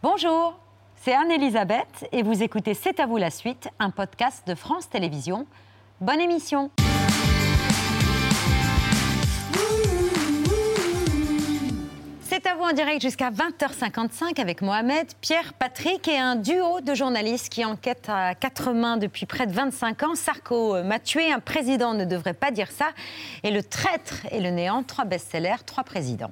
Bonjour, c'est Anne-Elisabeth et vous écoutez C'est à vous la suite, un podcast de France Télévisions. Bonne émission C'est à vous en direct jusqu'à 20h55 avec Mohamed, Pierre, Patrick et un duo de journalistes qui enquêtent à quatre mains depuis près de 25 ans. Sarko m'a tué, un président ne devrait pas dire ça. Et le traître et le néant, trois best-sellers, trois présidents.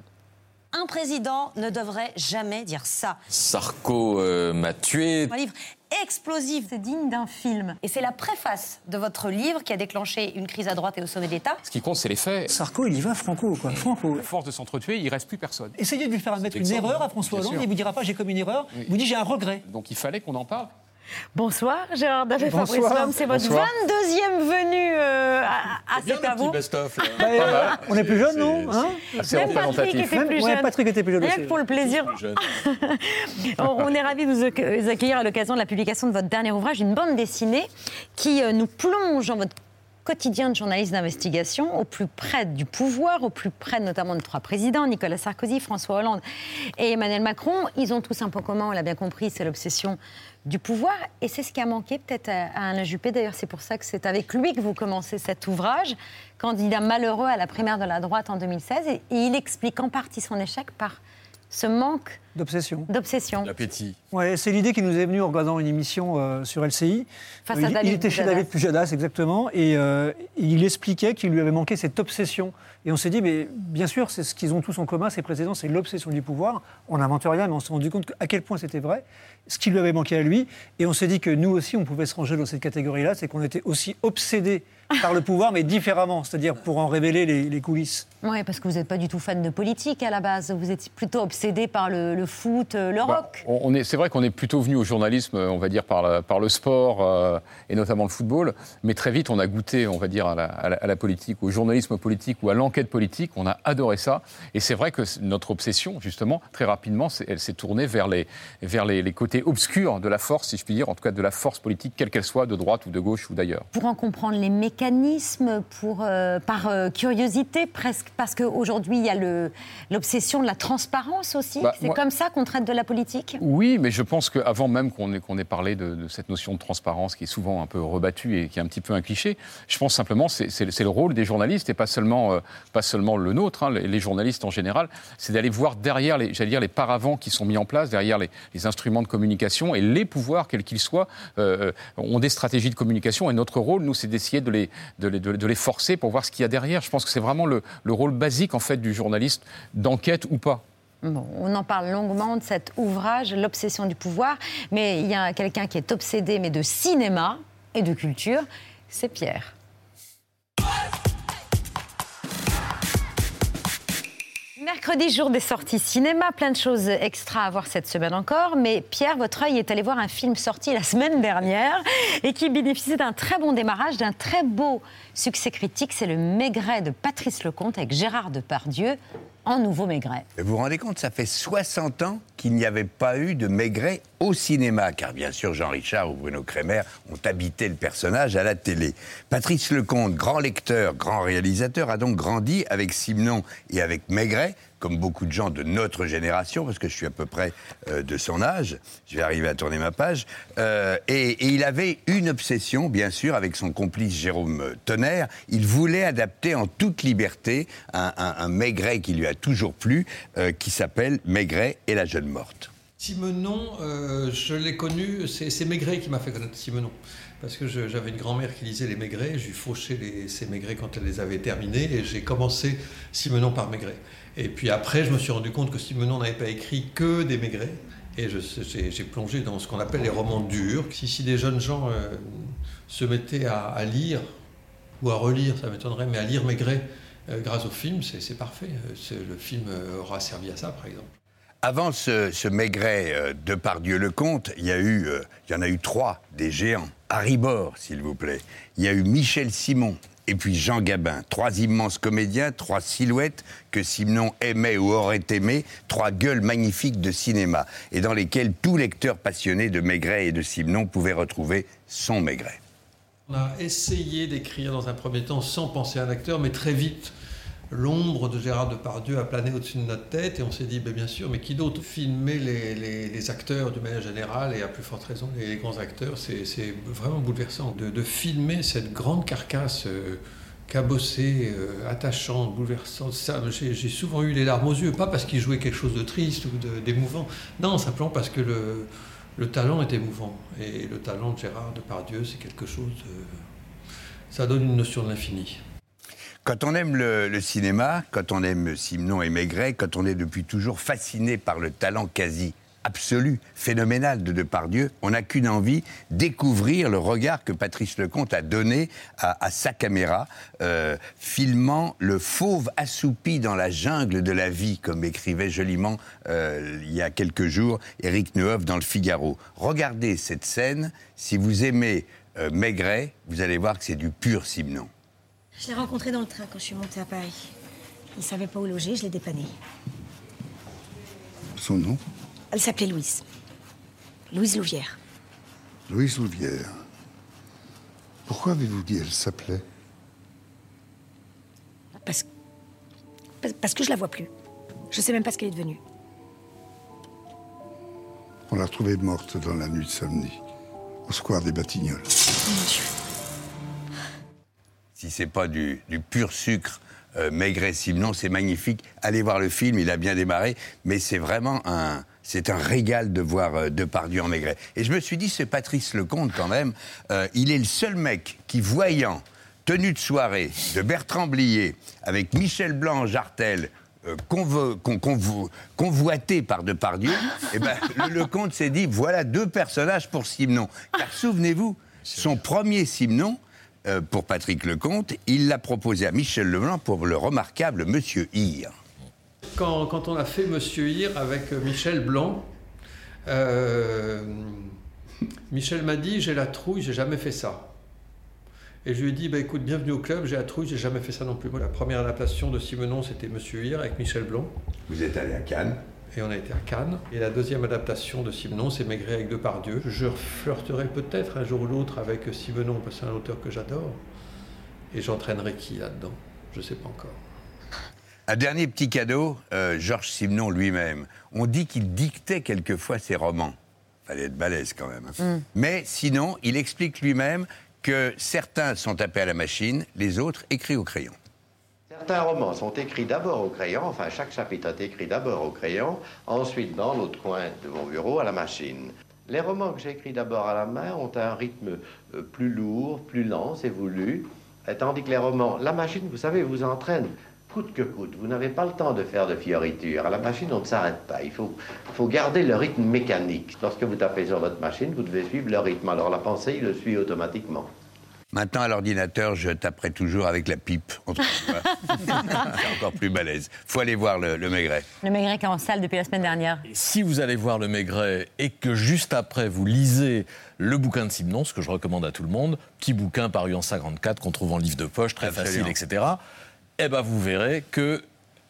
Un président ne devrait jamais dire ça. Sarko euh, m'a tué. Un livre explosif. C'est digne d'un film. Et c'est la préface de votre livre qui a déclenché une crise à droite et au sommet de l'État. Ce qui compte, c'est les faits. Sarko, il y va franco, quoi. Franco. force de s'entretuer, il reste plus personne. Essayez de lui faire admettre une erreur à François Hollande, il vous dira pas j'ai commis une erreur, il vous dit j'ai un regret. Donc il fallait qu'on en parle. Bonsoir Gérard Davé Bonsoir. Fabrice Lhomme, c'est votre Bonsoir. 22e venue euh, à, à C'est à vous. Bah, euh, on est plus jeune, non Hein Même Patrick était plus ouais, jeune. Patrick était plus jeune Rien que pour le plaisir. on, on est ravis de vous accueillir à l'occasion de la publication de votre dernier ouvrage, une bande dessinée qui euh, nous plonge dans votre quotidien de journaliste d'investigation, au plus près du pouvoir, au plus près notamment de trois présidents, Nicolas Sarkozy, François Hollande et Emmanuel Macron. Ils ont tous un point commun, on l'a bien compris, c'est l'obsession du pouvoir. Et c'est ce qui a manqué peut-être à à Alain Juppé. D'ailleurs, c'est pour ça que c'est avec lui que vous commencez cet ouvrage, candidat malheureux à la primaire de la droite en 2016. Et, et il explique en partie son échec par ce manque D'obsession. d'obsession. L'appétit. Ouais, c'est l'idée qui nous est venue en regardant une émission euh, sur LCI. Face Euh, à il, David il était chez. David Pujadas, exactement, et euh, il expliquait qu'il lui avait manqué cette obsession. Et on s'est dit, mais bien sûr, c'est ce qu'ils ont tous en commun, ces présidents, c'est l'obsession du pouvoir. On n'invente rien, mais on s'est rendu compte à quel point c'était vrai, ce qui lui avait manqué à lui. Et on s'est dit que nous aussi, on pouvait se ranger dans cette catégorie-là, c'est qu'on était aussi obsédés par le pouvoir, mais différemment, c'est-à-dire pour en révéler les, les coulisses. Oui, parce que vous n'êtes pas du tout fan de politique à la base. Vous êtes plutôt obsédé par le, le foot, euh, le Bah, rock. on on est, c'est vrai qu'on est plutôt venu au journalisme, euh, on va dire, par, la- par le sport euh, et notamment le football. Mais très vite, on a goûté, on va dire, à la, à la- à la politique, au journalisme politique ou à l'enquête politique. On a adoré ça. Et c'est vrai que notre obsession, justement, très rapidement, elle s'est tournée vers, les, vers les, les côtés obscurs de la force, si je puis dire, en tout cas de la force politique, quelle qu'elle soit, de droite ou de gauche ou d'ailleurs. Pour en comprendre les mécanismes, pour, euh, par euh, curiosité presque, parce qu'aujourd'hui, il y a l'obsession de la transparence aussi. Bah, c'est comme ça qu'on traite de la politique? Oui, mais je pense qu'avant même qu'on ait, qu'on ait parlé de, de cette notion de transparence qui est souvent un peu rebattue et qui est un petit peu un cliché, je pense simplement c'est c'est c'est le rôle des journalistes et pas seulement, euh, pas seulement le nôtre, hein, les, journalistes en général, c'est d'aller voir derrière les, dire, les paravents qui sont mis en place, derrière les, instruments de communication et les pouvoirs, quels qu'ils soient, euh, ont des stratégies de communication et notre rôle, nous, c'est d'essayer de les, de, de- de les forcer pour voir ce qu'il y a derrière. Je pense que c'est vraiment le, le rôle basique en fait du journaliste, d'enquête ou pas. Bon, on en parle longuement de cet ouvrage, L'obsession du pouvoir, mais il y a quelqu'un qui est obsédé, mais de cinéma et de culture, c'est Pierre. Mercredi, jour des sorties cinéma, plein de choses extra à voir cette semaine encore. Mais Pierre, votre œil est allé voir un film sorti la semaine dernière et qui bénéficie d'un très bon démarrage, d'un très beau succès critique. C'est le Maigret de Patrice Lecomte avec Gérard Depardieu en nouveau Maigret. Vous vous rendez compte, ça fait 60 ans qu'il n'y avait pas eu de Maigret au cinéma, car bien sûr Jean Richard ou Bruno Kremer ont habité le personnage à la télé. Patrice Lecomte, grand lecteur, grand réalisateur, a donc grandi avec Simenon et avec Maigret, comme beaucoup de gens de notre génération, parce que je suis à peu près euh, de son âge, je vais arriver à tourner ma page, Euh, et, il avait une obsession, bien sûr, avec son complice Jérôme Tonnerre, il voulait adapter en toute liberté un, Maigret qui lui a toujours plu, euh, qui s'appelle Maigret et la jeune morte. Simenon, je l'ai connu, c'est c'est Maigret qui m'a fait connaître Simenon. Parce que j'avais une grand-mère qui lisait les Maigret, j'ai fauché ces Maigret quand elle les avait terminés, et j'ai commencé Simenon par Maigret. Et puis après, je me suis rendu compte que Simenon n'avait pas écrit que des Maigret, et j'ai plongé dans ce qu'on appelle les romans durs. Si, des jeunes gens euh, se mettaient à, lire, ou à relire, ça m'étonnerait, mais à lire Maigret euh, grâce au film, c'est parfait. Euh, Le film aura servi à ça, par exemple. Avant ce, Maigret euh, de Pardieu-le-Comte, il y, a eu, euh, il y en a eu trois, des géants. Harry Bord, s'il vous plaît. Il y a eu Michel Simon et puis Jean Gabin. Trois immenses comédiens, trois silhouettes que Simenon aimait ou aurait aimé, trois gueules magnifiques de cinéma, et dans lesquelles tout lecteur passionné de Maigret et de Simenon pouvait retrouver son Maigret. On a essayé d'écrire dans un premier temps sans penser à un acteur, mais très vite, l'ombre de Gérard Depardieu a plané au-dessus de notre tête et on s'est dit, ben, bien sûr, mais qui d'autre Filmer les, acteurs du manière générale et à plus forte raison les, grands acteurs, c'est vraiment bouleversant. De, de filmer cette grande carcasse euh, cabossée, euh, attachante, bouleversante, j'ai souvent eu les larmes aux yeux, pas parce qu'il jouait quelque chose de triste ou de- d'émouvant, non, simplement parce que le, le talent est émouvant. Et le talent de Gérard Depardieu, c'est quelque chose de... Ça donne une notion de l'infini. Quand on aime le, le cinéma, quand on aime Simenon et Maigret, quand on est depuis toujours fasciné par le talent quasi absolu, phénoménal de Depardieu, on n'a qu'une envie, découvrir le regard que Patrice Lecomte a donné à, à sa caméra, euh, filmant le fauve assoupi dans la jungle de la vie, comme écrivait joliment euh, il y a quelques jours Éric Neuhoff dans le Figaro. Regardez cette scène, si vous aimez euh, Maigret, vous allez voir que c'est du pur Simenon. Je l'ai rencontré dans le train quand je suis montée à Paris. Il savait pas où loger, je l'ai dépanné. Son nom Elle s'appelait Louise. Louise Louvière. Louise Louvière. Pourquoi avez-vous dit elle s'appelait? Parce... parce- parce que je la vois plus. Je sais même pas ce qu'elle est devenue. On l'a retrouvée morte dans la nuit de samedi, au square des Batignolles. Mon Dieu. Si c'est pas du, du pur sucre euh, Maigret Simenon, c'est magnifique. Allez voir le film, il a bien démarré, mais c'est vraiment un, c'est un régal de voir euh, Depardieu en Maigret. Et je me suis dit, ce Patrice Lecomte quand même, euh, il est le seul mec qui, voyant tenue de soirée de Bertrand Blier avec Michel Blanc en jartel. euh, convo- con- convo- convoité par Depardieu, eh ben, le Lecomte s'est dit voilà deux personnages pour Simenon. Car souvenez-vous, son premier Simenon, euh, pour Patrick Lecomte, il l'a proposé à Michel Leblanc pour le remarquable Monsieur Hir. Quand, quand on a fait Monsieur Hir avec euh, Michel Blanc, euh, Michel m'a dit j'ai la trouille, j'ai jamais fait ça. Et je lui ai dit bah, écoute, bienvenue au club, j'ai la trouille, j'ai jamais fait ça non plus. Moi, la première adaptation de Simenon, c'était Monsieur Hir avec Michel Blanc. Vous êtes allé à Cannes Et on a été à Cannes. Et la deuxième adaptation de Simenon, c'est Maigret avec Depardieu. Je flirterai peut-être un jour ou l'autre avec Simenon, parce que c'est un auteur que j'adore. Et j'entraînerai qui là-dedans? Je ne sais pas encore. Un dernier petit cadeau, euh, Georges Simenon lui-même. On dit qu'il dictait quelquefois ses romans. Fallait être balèze quand même. hein. Mais sinon, il explique lui-même que certains sont tapés à la machine, les autres écrits au crayon. Certains romans sont écrits d'abord au crayon, enfin chaque chapitre est écrit d'abord au crayon, ensuite dans l'autre coin de mon bureau à la machine. Les romans que j'écris d'abord à la main ont un rythme euh, plus lourd, plus lent, c'est voulu, tandis que les romans, la machine, vous savez, vous entraîne coûte que coûte. Vous n'avez pas le temps de faire de fioritures. À la machine, on ne s'arrête pas. Il faut, faut garder le rythme mécanique. Lorsque vous tapez sur votre machine, vous devez suivre le rythme. Alors la pensée, il le suit automatiquement. Maintenant, à l'ordinateur, je taperai toujours avec la pipe. C'est encore plus balèze. Faut aller voir le, le Maigret. Le Maigret qui est en salle depuis la semaine dernière. Si vous allez voir le Maigret et que juste après vous lisez le bouquin de Simenon, ce que je recommande à tout le monde, petit bouquin paru en 54 qu'on trouve en livre de poche, très Absolument. facile, etc. Eh ben vous verrez que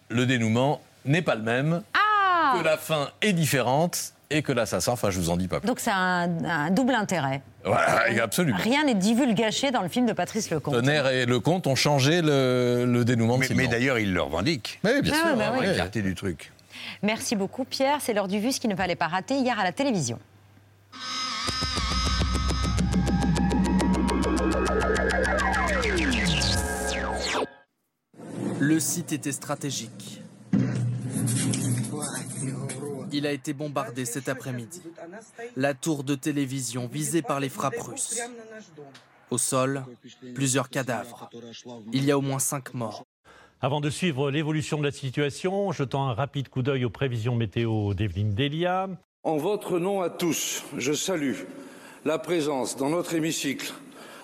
le dénouement n'est pas le même, Ah que la fin est différente et que l'assassin, enfin je vous en dis pas plus. Donc c'est un, un double intérêt. Voilà, absolument. Rien n'est divulgaché dans le film de Patrice Lecomte. Tonnerre et Lecomte ont changé le, le dénouement Mais, mais d'ailleurs, il le revendique. Oui, bien Ah, sûr. bah oui. ouais. Écarté du truc. Merci beaucoup Pierre, c'est l'heure du vu, ce qu'il ne fallait pas rater hier à la télévision. Le site était stratégique. Il a été bombardé cet après-midi. La tour de télévision visée par les frappes russes. Au sol, plusieurs cadavres. Il y a au moins cinq morts. Avant de suivre l'évolution de la situation, jetant un rapide coup d'œil aux prévisions météo d'Evelyne Delia. En votre nom à tous, je salue la présence dans notre hémicycle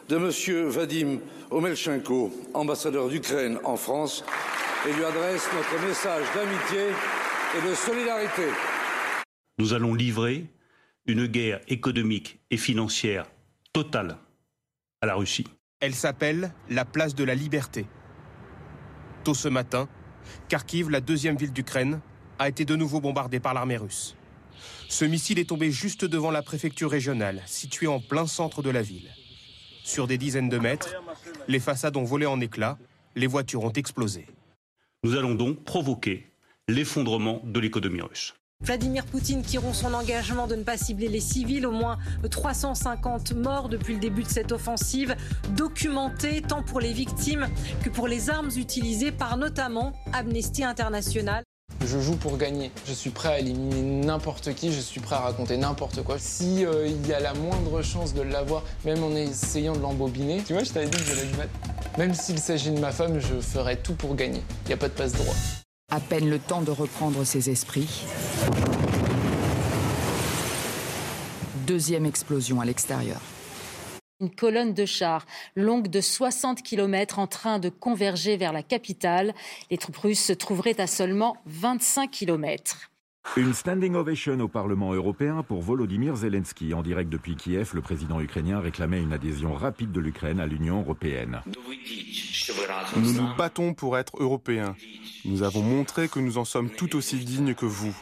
de M. Vadim Omelchenko, ambassadeur d'Ukraine en France, et lui adresse notre message d'amitié et de solidarité. Nous allons livrer une guerre économique et financière totale à la Russie. Elle s'appelle la place de la liberté. Tôt ce matin, Kharkiv, la deuxième ville d'Ukraine, a été de nouveau bombardée par l'armée russe. Ce missile est tombé juste devant la préfecture régionale, située en plein centre de la ville. Sur des dizaines de mètres, les façades ont volé en éclats, les voitures ont explosé. Nous allons donc provoquer l'effondrement de l'économie russe. Vladimir Poutine qui rompt son engagement de ne pas cibler les civils, au moins 350 morts depuis le début de cette offensive, documentée tant pour les victimes que pour les armes utilisées par notamment Amnesty International. Je joue pour gagner. Je suis prêt à éliminer n'importe qui, je suis prêt à raconter n'importe quoi. Si euh, il y a la moindre chance de l'avoir, même en essayant de l'embobiner, tu vois, je t'avais dit que j'allais le mettre. Même s'il s'agit de ma femme, je ferai tout pour gagner. Il n'y a pas de passe droit. À peine le temps de reprendre ses esprits. Deuxième explosion à l'extérieur. Une colonne de chars longue de 60 km en train de converger vers la capitale. Les troupes russes se trouveraient à seulement 25 km. Une standing ovation au Parlement européen pour Volodymyr Zelensky. En direct depuis Kiev, le président ukrainien réclamait une adhésion rapide de l'Ukraine à l'Union européenne. Nous nous battons pour être européens. Nous avons montré que nous en sommes tout aussi dignes que vous.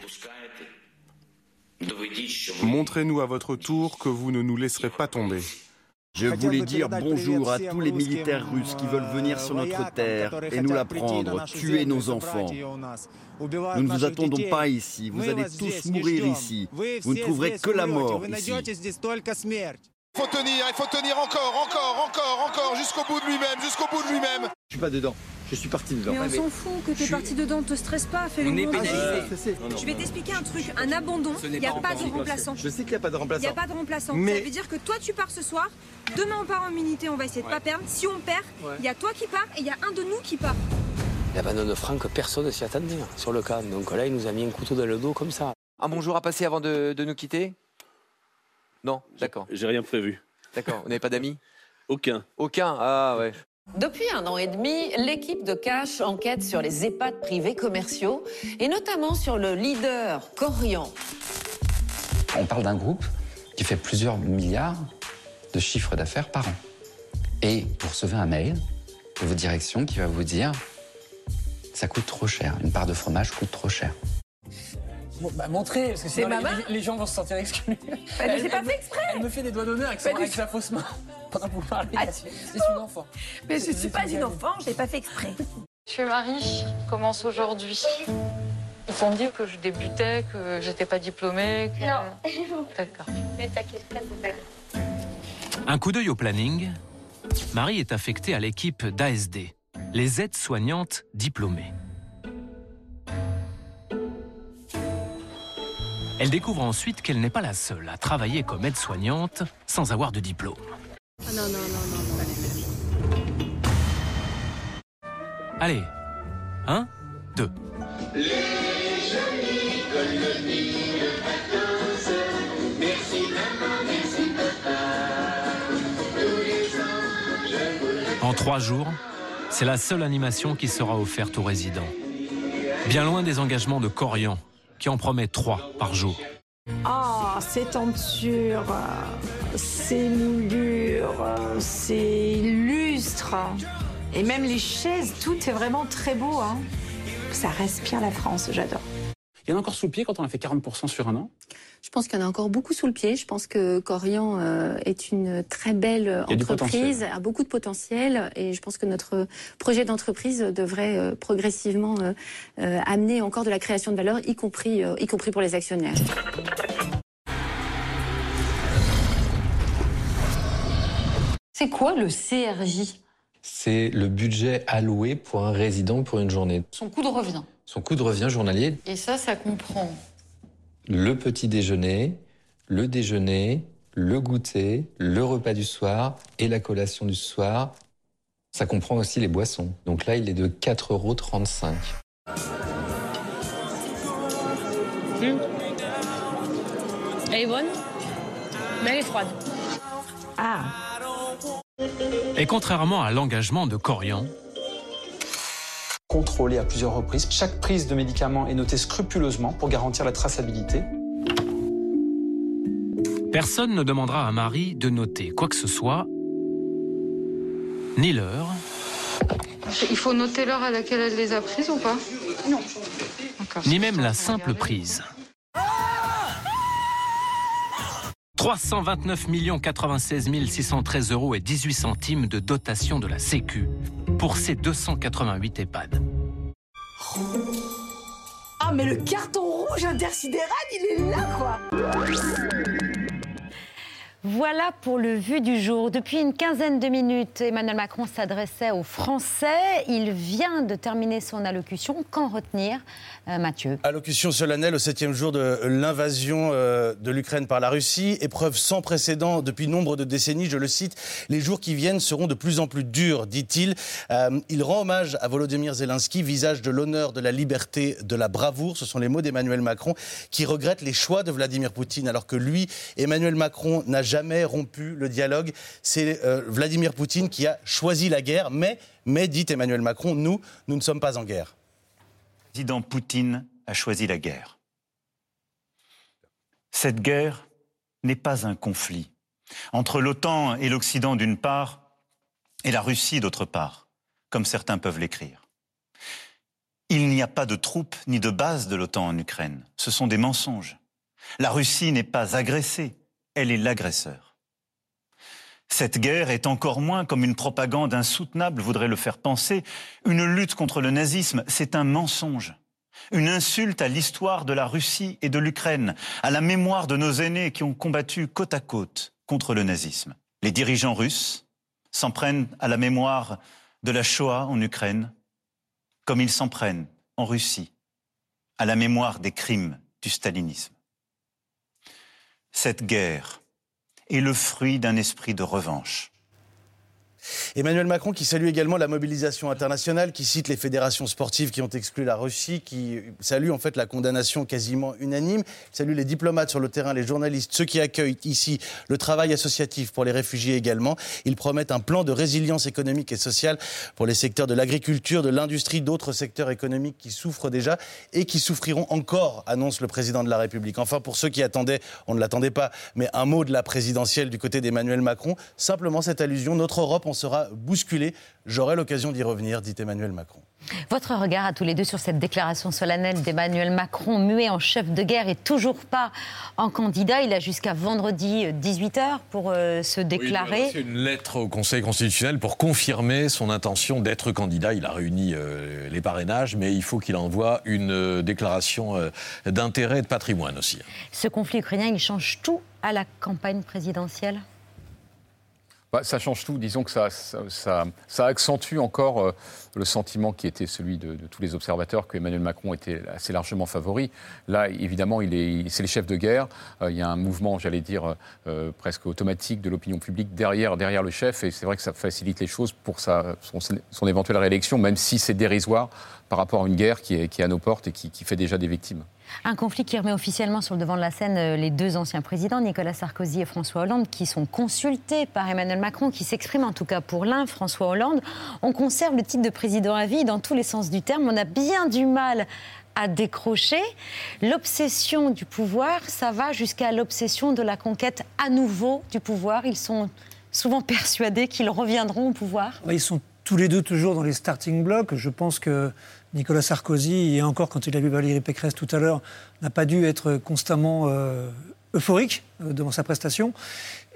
Montrez-nous à votre tour que vous ne nous laisserez pas tomber. Je voulais dire bonjour à tous les militaires russes qui veulent venir sur notre terre et nous la prendre, tuer nos enfants. Nous ne vous attendons pas ici, vous allez tous mourir ici. Vous ne trouverez que la mort ici. Il faut tenir, il faut tenir encore, encore, encore, encore, jusqu'au bout de lui-même, jusqu'au bout de lui-même. Je suis pas dedans. Je suis parti dedans. Mais on s'en fout que t'es parti dedans, te stresse pas, fais le On est pénalisé. Je vais t'expliquer un truc, un abandon, il n'y a pas de remplaçant. Je sais qu'il n'y a pas de Il remplaçant. n'y a pas de remplaçant. Mais- Ça veut dire que toi tu pars ce soir, demain on part en unité, on va essayer de Ouais. pas perdre. Si on perd, il Ouais. y a toi qui pars et il y a un de nous qui part. L'abandon de Franck, personne ne s'y attendait hein, sur le camp. Donc là, il nous a mis un couteau dans le dos comme ça. Un bonjour à passer avant de, de nous quitter? Non, d'accord. J'ai rien prévu. D'accord. Vous n'avez pas d'amis? Aucun. Aucun? Ah ouais. Depuis un an et demi, l'équipe de Cash enquête sur les EHPAD privés commerciaux et notamment sur le leader Corian. On parle d'un groupe qui fait plusieurs milliards de chiffres d'affaires par an. Et vous recevez un mail de votre direction qui va vous dire ça coûte trop cher, une part de fromage coûte trop cher. Bon, bah montrez, parce que C'est sinon les, les- les gens vont se sentir exclus. mais j'ai pas fait exprès. Elle me fait des doigts d'honneur avec, sa fausse main pendant que vous parlez. Ah, C'est une enfant. Mais je suis pas une enfant, je l'ai pas fait exprès. Je suis Marie, je commence aujourd'hui. Ils vont me dire que je débutais, que j'étais pas diplômée. Que... Non. D'accord. Mais t'inquiète pas. Un coup d'œil au planning. Marie est affectée à l'équipe d'ASD, les aides-soignantes diplômées. Elle découvre ensuite qu'elle n'est pas la seule à travailler comme aide-soignante sans avoir de diplôme. Ah non, non, non, non, non. Allez, un, deux. En trois jours, c'est la seule animation qui sera offerte aux résidents. Bien loin des engagements de Corian, qui en promet trois par jour. Ah, ces tentures, ces moulures, ces lustres, et même les chaises, tout est vraiment très beau. Hein. Ça respire la France, j'adore. Il y en a encore sous le pied quand on a fait 40% sur un an? Je pense qu'il y en a encore beaucoup sous le pied. Je pense que Corian euh, est une très belle entreprise, a beaucoup de potentiel, et je pense que notre projet d'entreprise devrait euh, progressivement euh, amener encore de la création de valeur, y compris, y compris pour les actionnaires. C'est quoi le CRJ C'est le budget alloué pour un résident pour une journée. Son coût de revient. Son coût de revient journalier, Et ça, ça comprend le petit déjeuner, le déjeuner, le goûter, le repas du soir et la collation du soir. Ça comprend aussi les boissons. Donc là, il est de 4,35 euros. Elle est bonne, mais elle est froide. Ah. Et contrairement à l'engagement de Corian, Contrôlé à plusieurs reprises. Chaque prise de médicament est notée scrupuleusement pour garantir la traçabilité. personne ne demandera à Marie de noter quoi que ce soit, ni l'heure, Il faut noter l'heure à laquelle elle les a prises ou pas? Non. ni même la simple prise. 329 96 613 euros et 18 centimes de dotation de la Sécu pour ces 288 EHPAD. Ah, mais le carton rouge intersidéral, il est là, quoi voilà pour le vu du jour. Depuis une quinzaine de minutes, Emmanuel Macron s'adressait aux Français. Il vient de terminer son allocution. Qu'en retenir, euh, Mathieu? Allocution solennelle au septième jour de l'invasion euh, de l'Ukraine par la Russie. Épreuve sans précédent depuis nombre de décennies. Je le cite. Les jours qui viennent seront de plus en plus durs, dit-il. Euh, il rend hommage à Volodymyr Zelensky, visage de l'honneur, de la liberté, de la bravoure. Ce sont les mots d'Emmanuel Macron qui regrette les choix de Vladimir Poutine, alors que lui, Emmanuel Macron, n'a jamais rompu le dialogue. C'est euh, Vladimir Poutine qui a choisi la guerre, mais, mais, dit Emmanuel Macron, nous, nous ne sommes pas en guerre. Le président Poutine a choisi la guerre. Cette guerre n'est pas un conflit entre l'OTAN et l'Occident d'une part et la Russie d'autre part, comme certains peuvent l'écrire. Il n'y a pas de troupes ni de bases de l'OTAN en Ukraine. Ce sont des mensonges. La Russie n'est pas agressée, elle est l'agresseur. Cette guerre est encore moins, comme une propagande insoutenable voudrait le faire penser, une lutte contre le nazisme, c'est un mensonge. Une insulte à l'histoire de la Russie et de l'Ukraine, à la mémoire de nos aînés qui ont combattu côte à côte contre le nazisme. Les dirigeants russes s'en prennent à la mémoire de la Shoah en Ukraine, comme ils s'en prennent en Russie à la mémoire des crimes du stalinisme. Cette guerre est le fruit d'un esprit de revanche. Emmanuel Macron qui salue également la mobilisation internationale, qui cite les fédérations sportives qui ont exclu la Russie, qui salue en fait la condamnation quasiment unanime, salue les diplomates sur le terrain, les journalistes, ceux qui accueillent ici le travail associatif pour les réfugiés également. Ils promettent un plan de résilience économique et sociale pour les secteurs de l'agriculture, de l'industrie, d'autres secteurs économiques qui souffrent déjà et qui souffriront encore, annonce le président de la République. Enfin, pour ceux qui attendaient, on ne l'attendait pas, mais un mot de la présidentielle du côté d'Emmanuel Macron, simplement cette allusion, notre Europe, sera bousculé. J'aurai l'occasion d'y revenir, dit Emmanuel Macron. Votre regard à tous les deux sur cette déclaration solennelle d'Emmanuel Macron, muet en chef de guerre et toujours pas en candidat. Il a jusqu'à vendredi 18h pour euh, se déclarer. C'est une lettre au Conseil constitutionnel pour confirmer son intention d'être candidat. Il a réuni euh, les parrainages, mais il faut qu'il envoie une euh, déclaration d'intérêt et de patrimoine aussi. Ce conflit ukrainien, il change tout à la campagne présidentielle? Bah, ça change tout. Disons que ça, accentue encore euh, le sentiment qui était celui de, tous les observateurs que Emmanuel Macron était assez largement favori. Là, évidemment, c'est les chefs de guerre. Euh, il y a un mouvement, j'allais dire, euh, presque automatique de l'opinion publique derrière, le chef. Et c'est vrai que ça facilite les choses pour son, éventuelle réélection, même si c'est dérisoire par rapport à une guerre qui est, à nos portes et qui fait déjà des victimes. Un conflit qui remet officiellement sur le devant de la scène euh, les deux anciens présidents, Nicolas Sarkozy et François Hollande, qui sont consultés par Emmanuel Macron, qui s'expriment en tout cas pour l'un, François Hollande. On conserve le titre de président à vie dans tous les sens du terme. On a bien du mal à décrocher. L'obsession du pouvoir, ça va jusqu'à l'obsession de la conquête à nouveau du pouvoir. Ils sont souvent persuadés qu'ils reviendront au pouvoir. Ils sont tous les deux toujours dans les starting blocks. Je pense que Nicolas Sarkozy, et encore quand il a vu Valérie Pécresse tout à l'heure, n'a pas dû être constamment euh, euphorique devant sa prestation.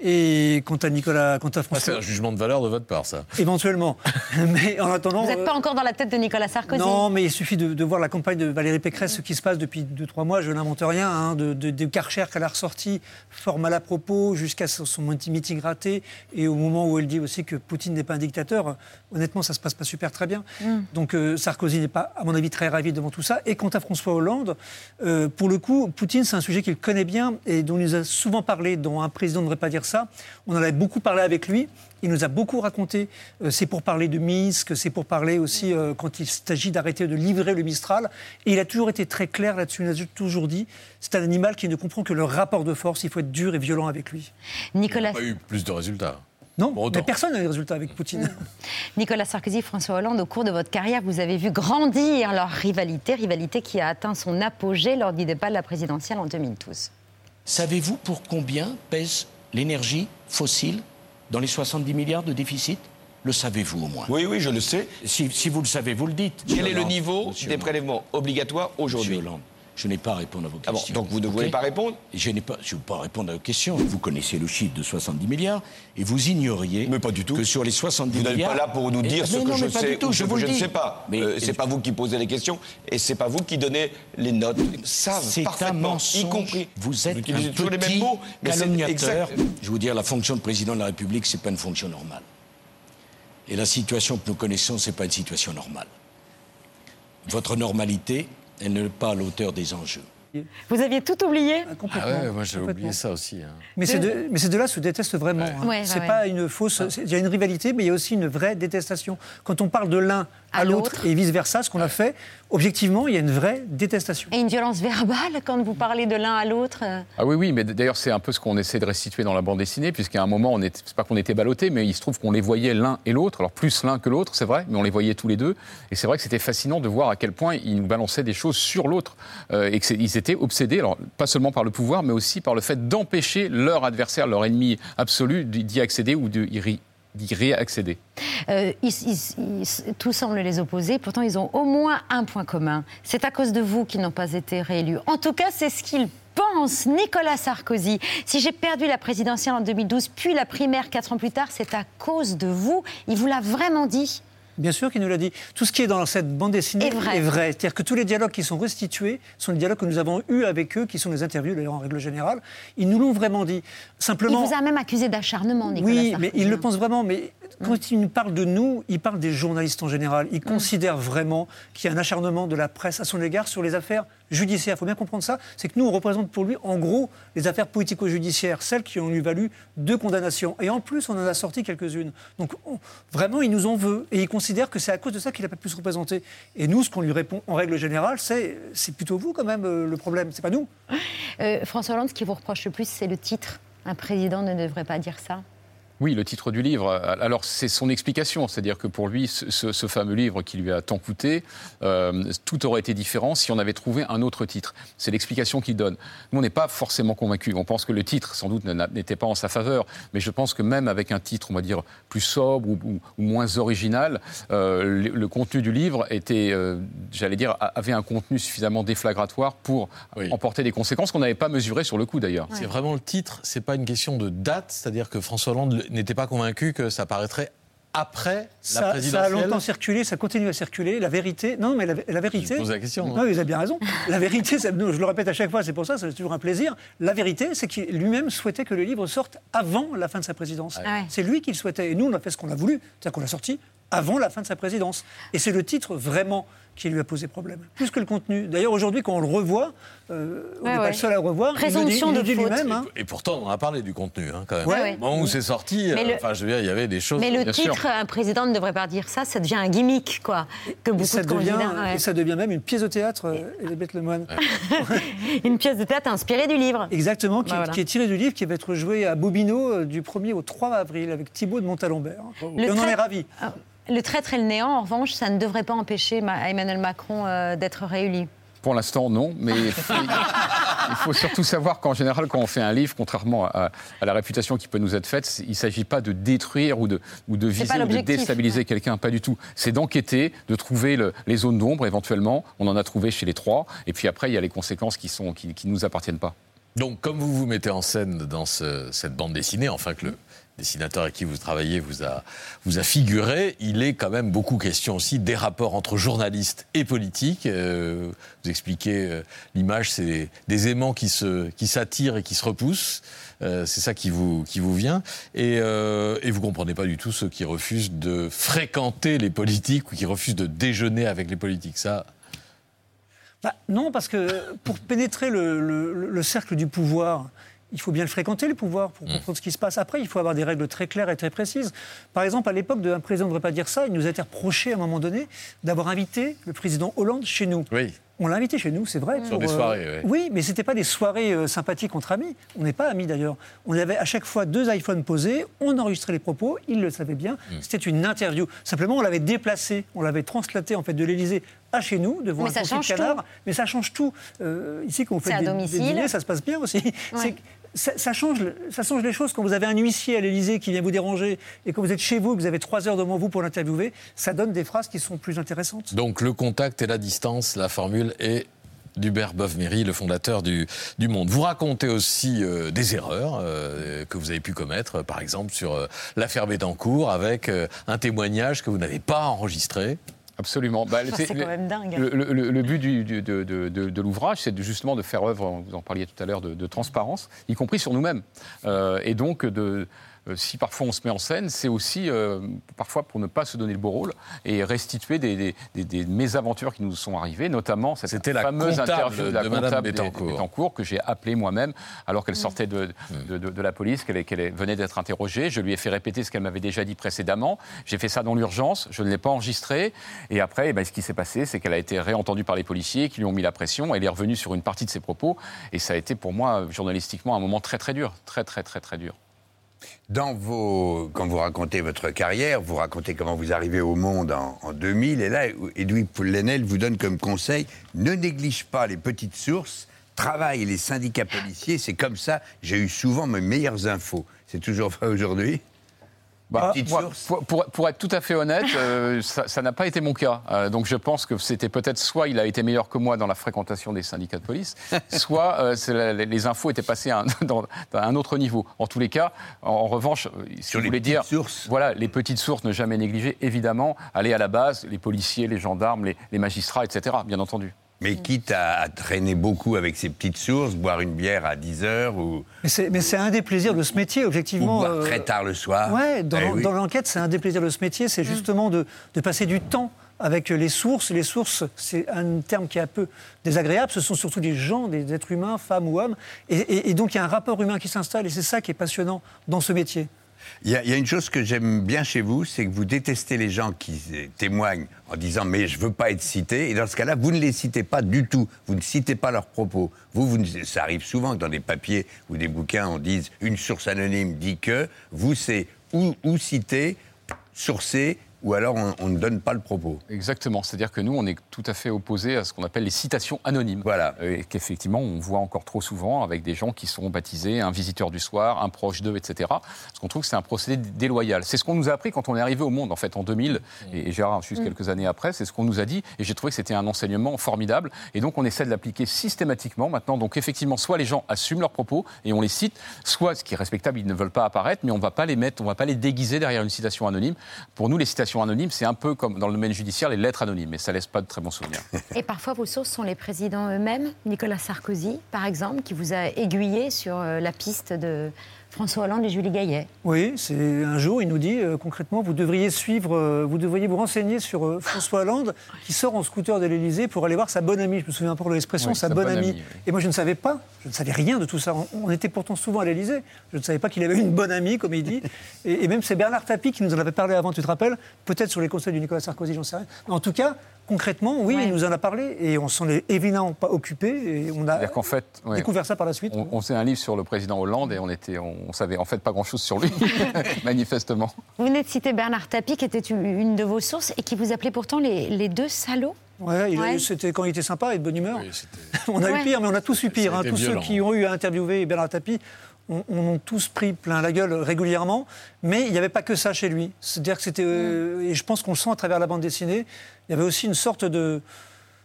Et quant à Nicolas, quant à François, c'est un jugement de valeur de votre part, ça. Éventuellement, mais en attendant, vous n'êtes pas encore dans la tête de Nicolas Sarkozy? Non, mais il suffit de, voir la campagne de Valérie Pécresse, ce qui se passe depuis 2-3 mois. Je n'invente rien, hein, de, de, Karcher qu'elle a ressorti, fort mal à propos, jusqu'à son, son meeting raté, et au moment où elle dit aussi que Poutine n'est pas un dictateur. Honnêtement, ça se passe pas super très bien. Mm. Donc euh, Sarkozy n'est pas, à mon avis, très ravi devant tout ça. Et quant à François Hollande, euh, pour le coup, Poutine, c'est un sujet qu'il connaît bien et dont il nous a souvent parlé, dont un président ne devrait pas dire ça. On en avait beaucoup parlé avec lui. Il nous a beaucoup raconté. Euh, c'est pour parler de Minsk, c'est pour parler aussi euh, quand il s'agit d'arrêter de livrer le Mistral. Et il a toujours été très clair là-dessus. Il a toujours dit c'est un animal qui ne comprend que le rapport de force. Il faut être dur et violent avec lui. Nicolas. Il n'a pas eu plus de résultats. Non, mais personne n'a eu de résultats avec Poutine. Nicolas Sarkozy, François Hollande, au cours de votre carrière, vous avez vu grandir leur rivalité, rivalité qui a atteint son apogée lors du débat de la présidentielle en 2012. Savez-vous pour combien pèse l'énergie fossile dans les 70 milliards de déficit? Le savez-vous au moins? Oui, oui, je le sais. Si, vous le savez, vous le dites. Quel est le niveau des prélèvements obligatoires aujourd'hui? Je n'ai pas à répondre à vos Ah bon, questions. donc vous ne voulez pas répondre? Je n'ai pas, je ne veux pas répondre à vos questions. Vous connaissez le chiffre de 70 milliards et vous ignoriez Mais pas du tout. que sur les 70 Vous n'êtes milliards... pas là pour nous Eh, dire ce mais que non, je sais du tout, ou je ce vous que le je ne sais pas. Mais Euh, c'est pas vous qui posez les questions et c'est pas vous qui donnez les notes. Savent C'est un parfaitement, mensonge. y compris. Vous êtes utilisez un toujours les mêmes petit mots, mais calomniateur. Je vous dire, la fonction de président de la République, c'est pas une fonction normale. Et la situation que nous connaissons, c'est pas une situation normale. Votre normalité, elle n'est pas à l'auteur des enjeux. Vous aviez tout oublié Ah ouais, moi j'ai oublié ça aussi. hein. Mais ces deux, mais ces deux-là se détestent vraiment. hein. Ouais, ouais, c'est ouais. pas une fausse. Il y a une rivalité, mais il y a aussi une vraie détestation. Quand on parle de l'un à, À l'autre et vice versa, ce qu'on a fait, objectivement, il y a une vraie détestation. Et une violence verbale quand vous parlez de l'un à l'autre euh, Ah oui, oui, mais d'ailleurs, c'est un peu ce qu'on essaie de restituer dans la bande dessinée, puisqu'à un moment, on est, c'est pas qu'on était ballottés, mais il se trouve qu'on les voyait l'un et l'autre, alors plus l'un que l'autre, c'est vrai, mais on les voyait tous les deux. Et c'est vrai que c'était fascinant de voir à quel point ils nous balançaient des choses sur l'autre, euh, et qu'ils étaient obsédés, alors pas seulement par le pouvoir, mais aussi par le fait d'empêcher leur adversaire, leur ennemi absolu, d'y accéder ou d'y d'y réaccéder. Euh, ils- les opposer, pourtant ils ont au moins un point commun. C'est à cause de vous qu'ils n'ont pas été réélus. En tout cas, c'est ce qu'il pense Nicolas Sarkozy. Si j'ai perdu la présidentielle en 2012, puis la primaire quatre ans plus tard, c'est à cause de vous. Il vous l'a vraiment dit. Bien sûr qu'il nous l'a dit. Tout ce qui est dans cette bande dessinée Est vrai. C'est-à-dire que tous les dialogues qui sont restitués sont les dialogues que nous avons eus avec eux, qui sont des interviews d'ailleurs en règle générale. Ils nous l'ont vraiment dit. Il Simplement. vous a même accusé d'acharnement, Nicolas Oui, Sarkozy. mais il le pense vraiment. Mais quand il nous parle de nous, il parle des journalistes en général. Il considère vraiment qu'il y a un acharnement de la presse à son égard sur les affaires judiciaires. Il faut bien comprendre ça. C'est que nous, on représente pour lui, en gros, les affaires politico-judiciaires, celles qui ont lui valu deux condamnations. Et en plus, on en a sorti quelques-unes. Donc, on- vraiment, il nous en veut. Et il considère que c'est à cause de ça qu'il n'a pas pu se représenter. Et nous, ce qu'on lui répond en règle générale, c'est c'est plutôt vous, quand même, euh, le problème. C'est pas nous. Euh, François Hollande, ce qui vous reproche le plus, c'est le titre. Un président ne devrait pas dire ça. Oui, le titre du livre. Alors, c'est son explication. C'est-à-dire que pour lui, ce, fameux livre qui lui a tant coûté, euh, tout aurait été différent si on avait trouvé un autre titre. C'est l'explication qu'il donne. Nous, on n'est pas forcément convaincus. On pense que le titre, sans doute, n'était pas en sa faveur. Mais je pense que même avec un titre, on va dire, plus sobre ou, ou- ou moins original, euh, le, le contenu du livre était, euh, j'allais dire, a- avait un contenu suffisamment déflagratoire pour emporter des conséquences qu'on n'avait pas mesurées sur le coup, d'ailleurs. C'est vraiment le titre, c'est pas une question de date, c'est-à-dire que François Hollande n'était pas convaincu que ça paraîtrait après la Ça, ça a présidentielle. longtemps circulé, ça continue à circuler. La vérité, non, mais la, la vérité. Je pose la question, Non, vous avez bien raison. La vérité, ça- je le répète à chaque fois, c'est pour ça, c'est toujours un plaisir. La vérité, c'est qu'il lui-même souhaitait que le livre sorte avant la fin de sa présidence. Ah ouais. C'est lui qui le souhaitait. Et nous, on a fait ce qu'on a voulu. C'est-à-dire qu'on l'a sorti avant la fin de sa présidence. Et c'est le titre vraiment qui lui a posé problème, plus que le contenu. D'ailleurs, aujourd'hui, quand on le revoit, euh, on Ouais, n'est pas ouais. le seul à le revoir. il le dit- Présomption il le de dit faute. lui-même. hein. Et pourtant, on a parlé du contenu, hein, quand même. Ouais, ouais. Au moment où c'est sorti, euh, le- enfin, je veux dire, il y avait des choses. Mais le Bien sûr. titre, un président ne devrait pas dire ça, ça devient un gimmick, quoi. Que Et beaucoup ça, de devient, candidats. et ça devient même une pièce de théâtre, euh, Elisabeth Lemoine. Une pièce de théâtre inspirée du livre. Exactement, qui, Bah, voilà. qui est tiré du livre qui va être joué à Bobino euh, du 1er au 3 avril avec Thibaut de Montalembert. Le et on en est ravis. Le traître et le néant, en revanche, ça ne devrait pas empêcher Ma- Emmanuel Macron euh, d'être réélu. Pour l'instant, non, mais il faut, il faut surtout savoir qu'en général, quand on fait un livre, contrairement à, à la réputation qui peut nous être faite, il ne s'agit pas de détruire ou de, ou de pas viser ou de déstabiliser quelqu'un, pas du tout. C'est d'enquêter, de trouver le- les zones d'ombre éventuellement. On en a trouvé chez les trois, et puis après, il y a les conséquences qui ne qui, qui nous appartiennent pas. Donc, comme vous vous mettez en scène dans ce- cette bande dessinée, enfin que le dessinateur avec qui vous travaillez vous a, vous a figuré, il est quand même beaucoup question aussi des rapports entre journalistes et politiques. Euh, vous expliquez euh, l'image, c'est des aimants qui se, qui s'attirent et qui se repoussent. Euh, c'est ça qui vous, qui vous vient. Et, et vous comprenez pas du tout ceux qui refusent de fréquenter les politiques ou qui refusent de déjeuner avec les politiques. Ça, Bah, non, parce que pour pénétrer le- le cercle du pouvoir, il faut bien le fréquenter, le pouvoir, pour comprendre ce qui se passe. Après, il faut avoir des règles très claires et très précises. Par exemple, à l'époque, de- un président ne devrait pas dire ça. Il nous a été reproché à un moment donné d'avoir invité le président Hollande chez nous. oui. On l'a invité chez nous, c'est vrai. Sur pour, des euh, soirées, ouais. Oui, mais c'était pas des soirées euh, sympathiques entre amis. On n'est pas amis d'ailleurs. On avait à chaque fois deux iPhones posés, on enregistrait les propos, il le savait bien. Mm. C'était une interview. Simplement, on l'avait déplacé, on l'avait translaté en fait de l'Élysée à chez nous, devant Mais un ça change canard. tout. Mais ça change tout. Euh, ici, quand on fait à des, des domicile. dîners, ça se passe bien aussi. Ça, change, ça change les choses. Quand vous avez un huissier à l'Élysée qui vient vous déranger et quand vous êtes chez vous, que vous avez trois heures devant vous pour l'interviewer, ça donne des phrases qui sont plus intéressantes. Donc le contact et la distance, la formule est d'Hubert Bovmery, le fondateur du, du Monde. Vous racontez aussi euh, des erreurs euh, que vous avez pu commettre, par exemple sur euh, l'affaire Bettencourt, avec un témoignage que vous n'avez pas enregistré. Absolument. Bah, Ah, c'est quand même dingue. Le, le- le- le but du- du- de, de- de- de l'ouvrage, c'est justement de faire œuvre, vous en parliez tout à l'heure, de, transparence, y compris sur nous-mêmes. Euh, et donc, de, si parfois on se met en scène, c'est aussi euh, parfois pour ne pas se donner le beau rôle et restituer des, des- des- des mésaventures qui nous sont arrivées, notamment cette la fameuse interview de la de comptable des- Bettencourt. des Bettencourt que j'ai appelée moi-même alors qu'elle sortait de, de- de- de la police, qu'elle qu'elle venait d'être interrogée. Je lui ai fait répéter ce qu'elle m'avait déjà dit précédemment. J'ai fait ça dans l'urgence, je ne l'ai pas enregistré. Et après, eh ben, ce qui s'est passé, c'est qu'elle a été réentendue par les policiers qui lui ont mis la pression. Elle est revenue sur une partie de ses propos. Et ça a été pour moi, journalistiquement, un moment très très dur. Très très très très dur. Dans vos, quand vous racontez votre carrière, vous racontez comment vous arrivez au monde en, en 2000, et là, Edoui Poulenel vous donne comme conseil ne néglige pas les petites sources, travaille les syndicats policiers. C'est comme ça, j'ai eu souvent mes meilleures infos. C'est toujours vrai aujourd'hui? Bah, moi, sources pour, pour- pour être tout à fait honnête, euh, ça n'a pas été mon cas. Euh, donc je pense que c'était peut-être soit il a été meilleur que moi dans la fréquentation des syndicats de police, soit euh, la- les, infos étaient passées à un, dans, dans un autre niveau. En tous les cas, en, en revanche, si Sur vous les voulez petites dire, sources. voilà, les petites sources ne jamais négliger, évidemment, aller à la base, les policiers, les gendarmes, les, les magistrats, etc. Bien entendu. Mais quitte à, à traîner beaucoup avec ces petites sources, boire une bière à 10 heures ou, Mais c'est un des plaisirs de ce métier, ou objectivement. boire euh, très tard le soir. Ouais, dans, Eh oui. dans l'enquête, c'est un des plaisirs de ce métier, c'est justement de, de passer du temps avec les sources. Les sources, c'est un terme qui est un peu désagréable. Ce sont surtout des gens, des êtres humains, femmes ou hommes. Et, et- et donc, il y a un rapport humain qui s'installe. Et c'est ça qui est passionnant dans ce métier. Il y, a, une chose que j'aime bien chez vous, c'est que vous détestez les gens qui euh, témoignent en disant mais je veux pas être cité. Et dans ce cas-là, vous ne les citez pas du tout. Vous ne citez pas leurs propos. Vous, ça arrive souvent que dans des papiers ou des bouquins, on dise une source anonyme dit que. Vous, c'est ou citer, sourcer, ou alors on, on ne donne pas le propos. Exactement. C'est-à-dire que nous, on est tout à fait opposé à ce qu'on appelle les citations anonymes. Voilà. Et qu'effectivement, on voit encore trop souvent avec des gens qui sont baptisés un visiteur du soir, un proche d'eux, etc. Parce qu'on trouve que c'est un procédé déloyal. C'est ce qu'on nous a appris quand on est arrivé au monde, en fait, en 2000. Et Gérard, juste quelques années après, c'est ce qu'on nous a dit. Et j'ai trouvé que c'était un enseignement formidable. Et donc, on essaie de l'appliquer systématiquement maintenant. Donc, effectivement, soit les gens assument leurs propos et on les cite, soit, ce qui est respectable, ils ne veulent pas apparaître, mais on ne va pas les mettre, on va pas les déguiser derrière une citation anonyme. Pour nous, les citations anonymes, c'est un peu comme dans le domaine judiciaire, les lettres anonymes. Et ça laisse pas de très bons souvenirs. Et parfois, vos sources sont les présidents eux-mêmes. Nicolas Sarkozy, par exemple, qui vous a aiguillé sur euh, la piste de François Hollande et Julie Gaillet. Oui, c'est un jour, il nous dit euh, concrètement, vous devriez suivre, euh, vous devriez vous renseigner sur euh, François Hollande, qui sort en scooter de l'Élysée pour aller voir sa bonne amie. Je me souviens encore de l'expression, Oui, sa, sa bonne, bonne amie. amie, oui. Et moi, je ne savais pas, je ne savais rien de tout ça. On, on était pourtant souvent à l'Élysée. Je ne savais pas qu'il avait une bonne amie, comme il dit. Et, et même c'est Bernard Tapie qui nous en avait parlé avant, tu te rappelles? Peut-être sur les conseils du Nicolas Sarkozy, j'en sais rien. Mais en tout cas, concrètement, oui, il nous en a parlé et on s'en est évidemment pas occupé. Et on a fait, ouais, découvert ça par la suite. on, on faisait un livre sur le président Hollande et on était, on, on savait en fait pas grand-chose sur lui, manifestement. Vous venez de citer Bernard Tapie, qui était une- de vos sources et qui vous appelait pourtant les, les deux salauds. Ouais, c'était quand il était sympa et de bonne humeur. on a Ouais. eu pire, mais on a tous eu pire. Hein. Tous violent. ceux qui ont eu à interviewer Bernard Tapie on, on a tous pris plein la gueule régulièrement, mais il n'y avait pas que ça chez lui. C'est-à-dire que c'était, euh, et je pense qu'on le sent à travers la bande dessinée, il y avait aussi une sorte de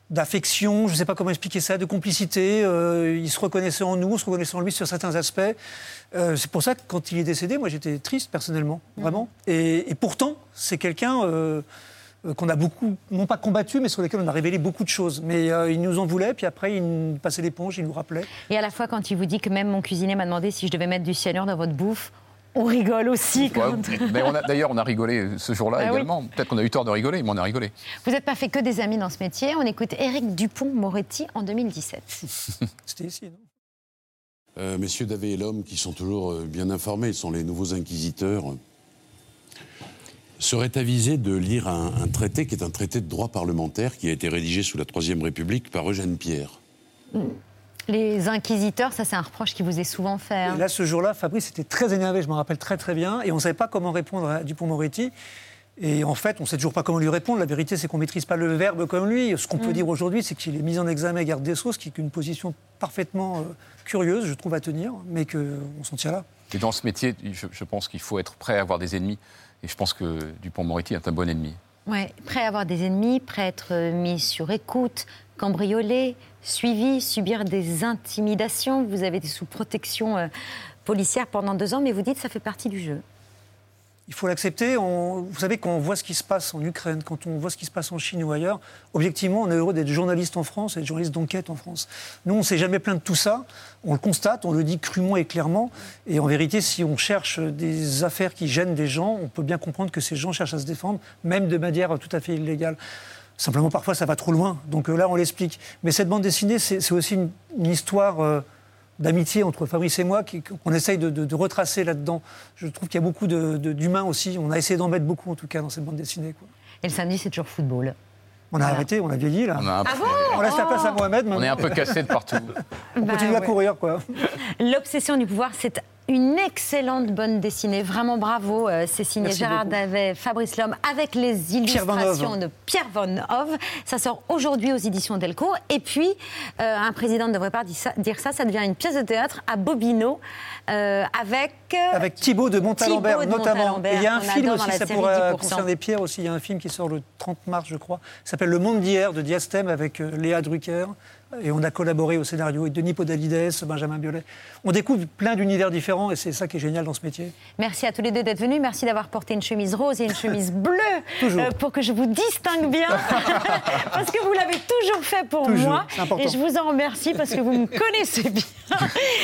d'affection, je ne sais pas comment expliquer ça, de complicité. euh, il se reconnaissait en nous, on se reconnaissait en lui sur certains aspects. Euh, c'est pour ça que quand il est décédé, moi j'étais triste personnellement, vraiment. Et, et pourtant, c'est quelqu'un euh, euh, qu'on a beaucoup, non pas combattu, mais sur lequel on a révélé beaucoup de choses. Mais il nous en voulait, puis après il nous passait l'éponge, il nous rappelait. Et à la fois, quand il vous dit que même mon cuisinier m'a demandé si je devais mettre du cyanure dans votre bouffe, on rigole aussi. Quand... Ouais, mais on a- D'ailleurs, on a rigolé ce jour-là Ah oui. également. Peut-être qu'on a eu tort de rigoler, mais on a rigolé. Vous n'êtes pas fait que des amis dans ce métier. On écoute Éric Dupont-Moretti en 2017. C'était ici, non? Euh, messieurs Davé et l'homme, qui sont toujours euh, bien informés, sont les nouveaux inquisiteurs, seraient avisés de lire un, un traité qui est un traité de droit parlementaire qui a été rédigé sous la Troisième République par Eugène Pierre. Les inquisiteurs, ça c'est un reproche qui vous est souvent fait. hein. Et là, ce jour-là, Fabrice était très énervé, je me rappelle très très bien, et on ne savait pas comment répondre à Dupont-Moretti. Et en fait, on ne sait toujours pas comment lui répondre. La vérité, c'est qu'on ne maîtrise pas le verbe comme lui. Ce qu'on peut Mm. dire aujourd'hui, c'est qu'il est mis en examen garde des Sceaux, ce qui est une position parfaitement euh, curieuse, je trouve, à tenir, mais qu'on s'en tient là. Et dans ce métier, je, je pense qu'il faut être prêt à avoir des ennemis. Et je pense que Dupont-Moretti est un bon ennemi. Ouais, prêt à avoir des ennemis, prêt à être mis sur écoute, cambriolé, suivi, subir des intimidations. Vous avez été sous protection euh, policière pendant deux ans, mais vous dites que ça fait partie du jeu. Il faut l'accepter. Vous savez, quand on voit ce qui se passe en Ukraine, quand on voit ce qui se passe en Chine ou ailleurs, objectivement, on est heureux d'être journaliste en France et journaliste d'enquête en France. Nous, on ne s'est jamais plaint de tout ça. On le constate, on le dit crûment et clairement. Et en vérité, si on cherche des affaires qui gênent des gens, on peut bien comprendre que ces gens cherchent à se défendre, même de manière tout à fait illégale. Simplement, parfois, ça va trop loin. Donc euh, là, on l'explique. Mais cette bande dessinée, c'est aussi une, une histoire euh, d'amitié entre Fabrice et moi qui- qu'on essaye de, de- de retracer là-dedans. Je trouve qu'il y a beaucoup de- de- d'humains aussi. On a essayé d'en mettre beaucoup, en tout cas, dans cette bande dessinée. quoi. Et le samedi, c'est toujours football. On a arrêté, on a vieilli, là. On a un peu- On laisse la place à Mohamed. On est un peu cassé de partout. On Bah continue à ouais. courir, quoi. L'obsession du pouvoir, c'est une excellente bande dessinée. Vraiment bravo. Euh, C'est signé Gérard. Davet, Fabrice Lhomme, avec les illustrations de Pierre Von Hove. Ça sort aujourd'hui aux éditions Delcourt. Et puis, euh, un président ne devrait pas dire ça, ça, devient une pièce de théâtre à Bobino, euh, avec... Avec Thibaut de Montalembert, Thibaut de notamment. Il y a un film aussi, ça pourrait 10%. concerner Pierre aussi. Il y a un film qui sort le 30 mars, je crois. S'appelle Le Monde d'hier de Diastème avec Léa Drucker. Et on a collaboré au scénario avec Denis Podalides, Benjamin Biolay. On découvre plein d'univers différents et c'est ça qui est génial dans ce métier. Merci à tous les deux d'être venus. Merci d'avoir porté une chemise rose et une chemise bleue Toujours. euh, pour que je vous distingue bien. parce que vous l'avez toujours fait pour Toujours, moi. Et je vous en remercie parce que vous me connaissez bien.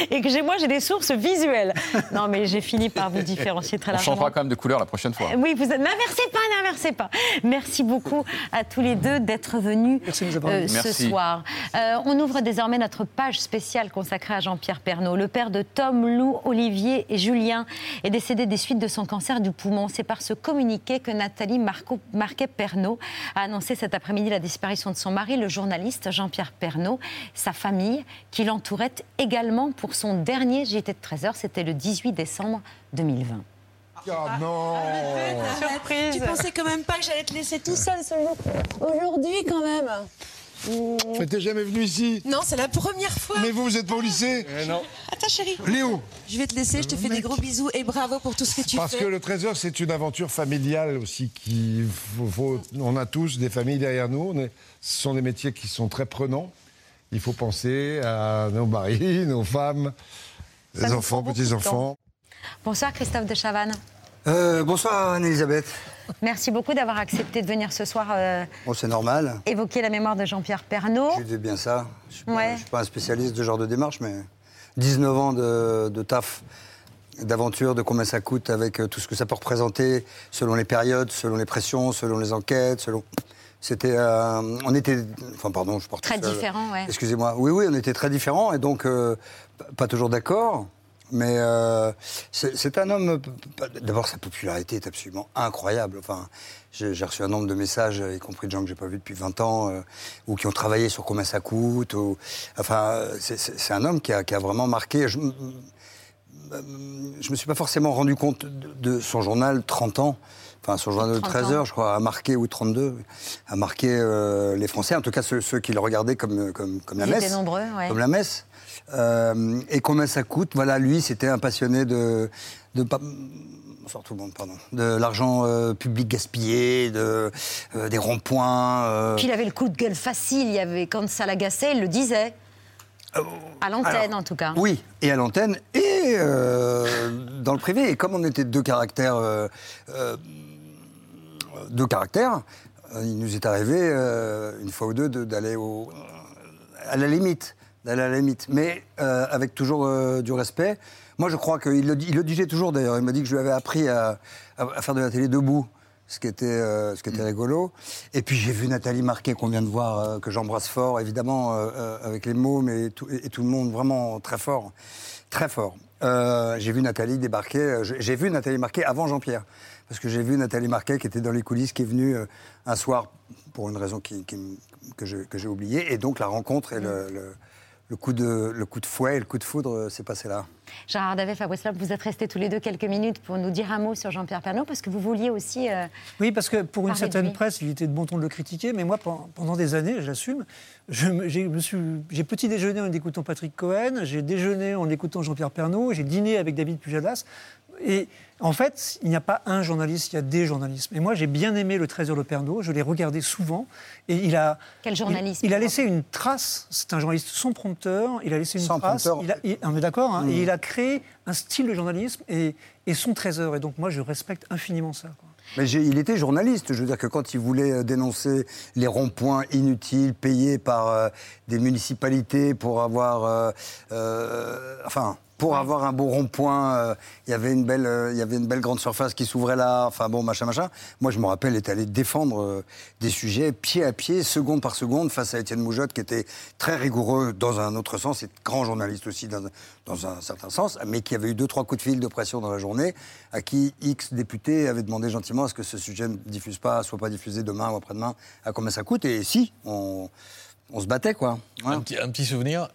et que j'ai- moi, j'ai des sources visuelles. Non, mais j'ai fini par vous différencier très On largement. changera quand même de couleur la prochaine fois. Oui, vous n'inversez pas, n'inversez pas. Merci beaucoup à tous les deux d'être venus Merci euh, ce Merci. soir. Euh, on ouvre désormais notre page spéciale consacrée à Jean-Pierre Pernaud. Le père de Tom, Lou, Olivier et Julien est décédé des suites de son cancer du poumon. C'est par ce communiqué que Nathalie Marco- Marquet-Pernaud a annoncé cet après-midi la disparition de son mari, le journaliste Jean-Pierre Pernaud, sa famille, qui l'entourait également pour son dernier JT de 13h. C'était le 18 décembre 2020. Oh non Surprise. Tu pensais quand même pas que j'allais te laisser tout seul ce jour Aujourd'hui, quand même. Mais t'es jamais venu ici Non, c'est la première fois. Mais vous, vous êtes pas au lycée Non. Attends, chérie. Léo Je vais te laisser, je te fais des gros bisous et bravo pour tout ce que tu Parce fais. que le trésor, c'est une aventure familiale aussi. Qui, faut- faut- on a tous des familles derrière nous. On est- ce sont des métiers qui sont très prenants. Il faut penser à nos maris, nos femmes, Ça les enfants, petits-enfants. Bonsoir Christophe de Chavannes. Euh, bonsoir Anne-Elisabeth. Merci beaucoup d'avoir accepté de venir ce soir euh, Bon, c'est normal. évoquer la mémoire de Jean-Pierre Pernaud. Je dis bien ça. Je suis, je suis pas un spécialiste de ce genre de démarche, mais 19 ans de, de taf, d'aventure, de combien ça coûte, avec euh, tout ce que ça peut représenter, selon les périodes, selon les pressions, selon les enquêtes, selon. C'était, euh, on était, enfin pardon, je porte Très différents, ouais. Excusez-moi. Oui, oui, on était très différents et donc euh, pas toujours d'accord. Mais euh, c'est un homme. D'abord, sa popularité est absolument incroyable. Enfin, j'ai reçu un nombre de messages, y compris de gens que j'ai pas vus depuis 20 ans, euh, ou qui ont travaillé sur combien ça coûte. Ou, enfin, c'est- un homme qui a, qui a vraiment marqué. Je, je me suis pas forcément rendu compte de, de son journal 30 ans. Enfin, son journal de 30 13 ans. heures, je crois, a marqué, ou 32, a marqué euh, les Français, en tout cas ceux, ceux qui le regardaient comme, comme, comme la messe. nombreux, ouais. Comme la messe. Euh, et combien ça coûte? Voilà, lui, c'était un passionné de. de tout le monde, pardon. De l'argent euh, public gaspillé, de, euh, des ronds-points. Puis il avait le coup de gueule facile. Il y avait, quand ça l'agaçait, il le disait. à l'antenne, en tout cas. Oui, et à l'antenne, et dans le privé. Et comme on était deux caractères, deux caractères, il nous est arrivé une fois ou deux de- d'aller au, à la limite, d'aller à la limite, mais euh, avec toujours euh, du respect. Moi, je crois qu'il le, il le disait toujours d'ailleurs. Il m'a dit que je lui avais appris à, à- à faire de la télé debout. Ce qui était, euh, ce qui était rigolo. Et puis j'ai vu Nathalie Marquet qu'on vient de voir, euh, que j'embrasse fort, évidemment, euh, avec les mots, mais tout, et, et tout le monde vraiment très fort. Très fort. J'ai vu Nathalie débarquer, j'ai vu Nathalie Marquet avant Jean-Pierre. Parce que j'ai vu Nathalie Marquet qui était dans les coulisses, qui est venue un soir pour une raison qui, qui m- que j'ai oubliée. Et donc la rencontre et le, le- le coup, de, le coup de fouet et le coup de foudre euh, s'est passé là. Gérard Davet, Fabrice Lhomme, vous êtes restés tous les deux quelques minutes pour nous dire un mot sur Jean-Pierre Pernaud, parce que vous vouliez aussi. euh, Oui, parce que pour une certaine presse, il était de bon ton de le critiquer, mais moi, pen- pendant des années, j'assume, j'ai petit déjeuné en écoutant Patrick Cohen, j'ai déjeuné en écoutant Jean-Pierre Pernaud, j'ai dîné avec David Pujadas. Et en fait, il n'y a pas un journaliste, il y a des journalistes. Et moi, j'ai bien aimé le Trésor de Pernod, je l'ai regardé souvent. Et il a. Quel journaliste Il, il a laissé une trace, c'est un journaliste sans prompteur, il a laissé une Sans trace. prompteur. il a- il- on est d'accord hein. Et il a créé un style de journalisme et, et son Trésor. Et donc, moi, je respecte infiniment ça. quoi. Mais il était journaliste. Je veux dire que quand il voulait euh, dénoncer les ronds-points inutiles payés par euh, des municipalités pour avoir, euh, euh, enfin, pour avoir un beau rond-point, euh, il y avait une belle, euh, il y avait une belle grande surface qui s'ouvrait là. Enfin bon, machin, machin. Moi, je me rappelle, était allé défendre euh, des sujets pied à pied, seconde par seconde, face à Étienne Moujotte, qui était très rigoureux dans un autre sens, et grand journaliste aussi dans, dans un certain sens, mais qui avait eu deux trois coups de fil de pression dans la journée, à qui X députés avait demandé gentiment à ce que ce sujet ne diffuse pas, soit pas diffusé demain ou après-demain, à combien ça coûte. Et si, on, se battait quoi. Un petit souvenir.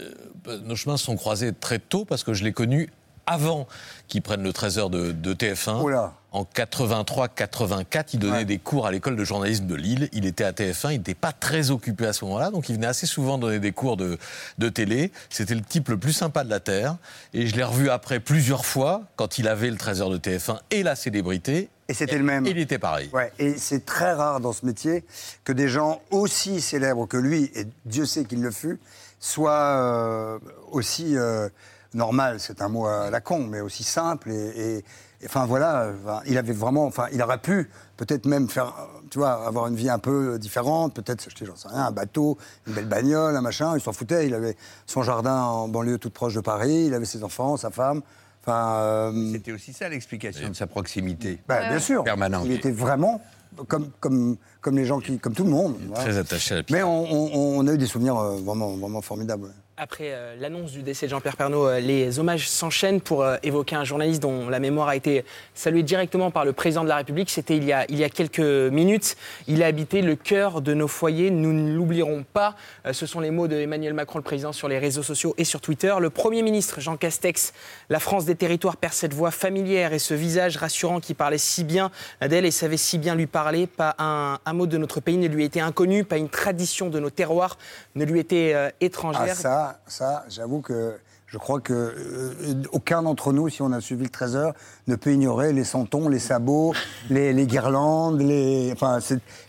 Euh, nos chemins se sont croisés très tôt parce que je l'ai connu avant qu'ils prennent le trésor de, de TF1. En 83-84, il donnait des cours à l'école de journalisme de Lille. Il était à TF1, il n'était pas très occupé à ce moment-là, donc il venait assez souvent donner des cours de, de télé. C'était le type le plus sympa de la Terre. Et je l'ai revu après plusieurs fois, quand il avait le trésor de TF1 et la célébrité. Et c'était le même. Il était pareil. Ouais, et c'est très rare dans ce métier que des gens aussi célèbres que lui, et Dieu sait qu'il le fut, soient euh, aussi euh, normal, c'est un mot à la con, mais aussi simple. Et, et- et, enfin voilà, il avait vraiment, enfin, il aurait pu peut-être même faire, tu vois, avoir une vie un peu différente, peut-être, sais, j'en sais rien, un bateau, une belle bagnole, un machin. Il s'en foutait. Il avait son jardin en banlieue toute proche de Paris. Il avait ses enfants, sa femme. Enfin, euh, C'était aussi ça l'explication de sa proximité bah, bien sûr. permanente. Il était vraiment comme, comme, comme les gens qui, comme tout le monde. voilà. Très attaché à la Mais on, on- on a eu des souvenirs euh, vraiment, vraiment formidables. Après euh, l'annonce du décès de Jean-Pierre Pernaud, euh, les hommages s'enchaînent pour euh, évoquer un journaliste dont la mémoire a été saluée directement par le président de la République. C'était il, y a- il y a quelques minutes. Il a habité le cœur de nos foyers. Nous ne l'oublierons pas. Ce sont les mots de Emmanuel Macron, le président, sur les réseaux sociaux et sur Twitter. Le Premier ministre Jean Castex, la France des territoires, perd cette voix familière et ce visage rassurant qui parlait si bien d'elle et savait si bien lui parler. Pas un, un mot de notre pays ne lui était inconnu, pas une tradition de nos terroirs ne lui était étrangère. Ah, ça, j'avoue que je crois que euh, aucun d'entre nous, si on a suivi le Trésor, ne peut ignorer les santons, les sabots, les, guirlandes, les.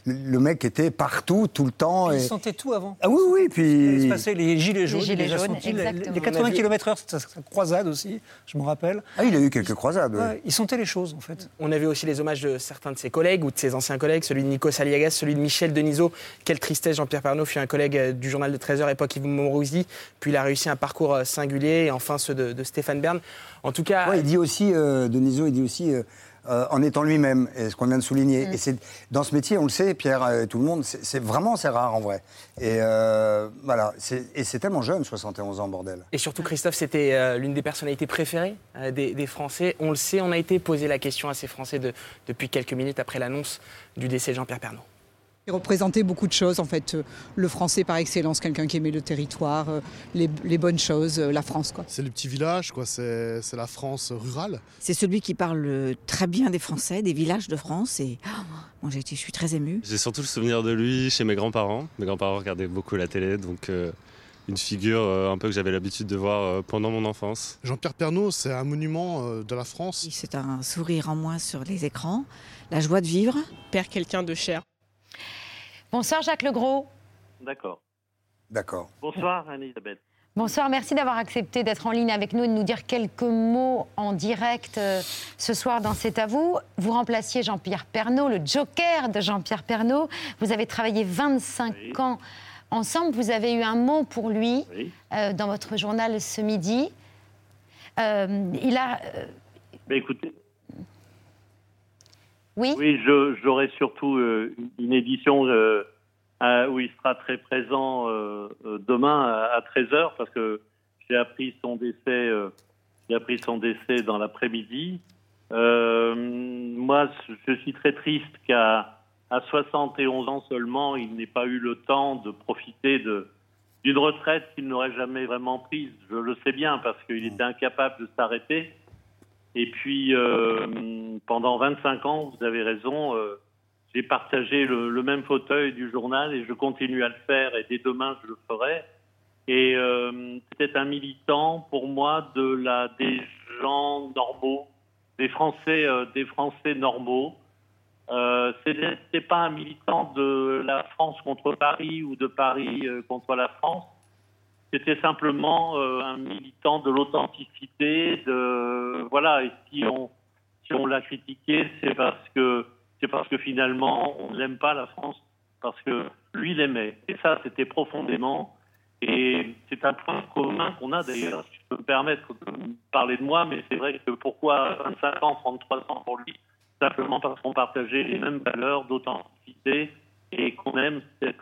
Le mec était partout, tout le temps. Il et- sentait tout avant. Ah oui, oui, puis. Il se passait les gilets jaunes, gilets il les a jaunes, sentis, les- exactement. les 80 km/h, c'était sa croisade aussi, je me rappelle. Ah, il a eu quelques croisades. ouais. Il sentait les choses, en fait. On avait aussi les hommages de certains de ses collègues ou de ses anciens collègues, celui de Nico Saliagas, celui de Michel Denisot. Quelle tristesse, Jean-Pierre Pernaud fut un collègue euh, du journal de 13h, époque Yves Mourouzi. Puis il a réussi un parcours euh, singulier, et enfin ceux de, de Stéphane Bern. En tout cas. Ouais, il dit aussi, euh, Denisot, il dit aussi, euh, euh, en étant lui-même, et ce qu'on vient de souligner. Mm. Et c'est dans ce métier, on le sait, Pierre, euh, tout le monde, c'est vraiment c'est rare en vrai. Et euh, voilà, c'est- et c'est tellement jeune, 71 ans, bordel. Et surtout, Christophe, c'était euh, l'une des personnalités préférées euh, des, des Français. On le sait, on a été posé la question à ces Français de- depuis quelques minutes après l'annonce du décès de Jean-Pierre Pernaud. Il représentait beaucoup de choses, en fait. euh, Le français par excellence, quelqu'un qui aimait le territoire, euh, les, les bonnes choses, euh, la France, quoi. C'est le petit village, quoi. C'est c'est la France rurale. C'est celui qui parle très bien des Français, des villages de France. Et oh, été- je suis très émue. J'ai surtout le souvenir de lui chez mes grands-parents. Mes grands-parents regardaient beaucoup la télé, donc euh, une figure euh, un peu que j'avais l'habitude de voir euh, pendant mon enfance. Jean-Pierre Pernaud, c'est un monument euh, de la France. C'est un sourire en moins sur les écrans, la joie de vivre. Père quelqu'un de cher. Bonsoir Jacques Legros. D'accord. D'accord. Bonsoir Anne-Elisabeth. Bonsoir, merci d'avoir accepté d'être en ligne avec nous et de nous dire quelques mots en direct euh, ce soir dans C'est à vous. Vous remplaciez Jean-Pierre Pernaud, le joker de Jean-Pierre Pernaud. Vous avez travaillé 25 ans ensemble. Vous avez eu un mot pour lui euh, dans votre journal ce midi. Euh, il a. euh, Ben, écoutez, oui oui j'aurai surtout euh, une édition euh, à- où il sera très présent euh, demain à, 13h parce que j'ai appris son décès, euh, j'ai appris son décès dans l'après-midi. Euh, moi, je suis très triste qu'à à 71 ans seulement, il n'ait pas eu le temps de profiter de d'une retraite qu'il n'aurait jamais vraiment prise. Je le sais bien parce qu'il était incapable de s'arrêter. Et puis, euh, pendant 25 ans, vous avez raison, euh, j'ai partagé le, même fauteuil du journal et je continue à le faire et dès demain, je le ferai. Et euh, c'était un militant pour moi de la, des gens normaux des Français, euh, des Français normaux. Euh, ce n'était pas un militant de la France contre Paris ou de Paris contre la France. C'était simplement euh, un militant de l'authenticité. Voilà. Et si on si on l'a critiqué, c'est parce que c'est parce que finalement on n'aime pas la France parce que lui l'aimait. Et ça, c'était profondément. Et c'est un point commun qu'on a d'ailleurs. Si je peux me permettre de parler de moi, mais c'est vrai que pourquoi 25 ans, 33 ans pour lui? Simplement parce qu'on partageait les mêmes valeurs d'authenticité et qu'on aime cette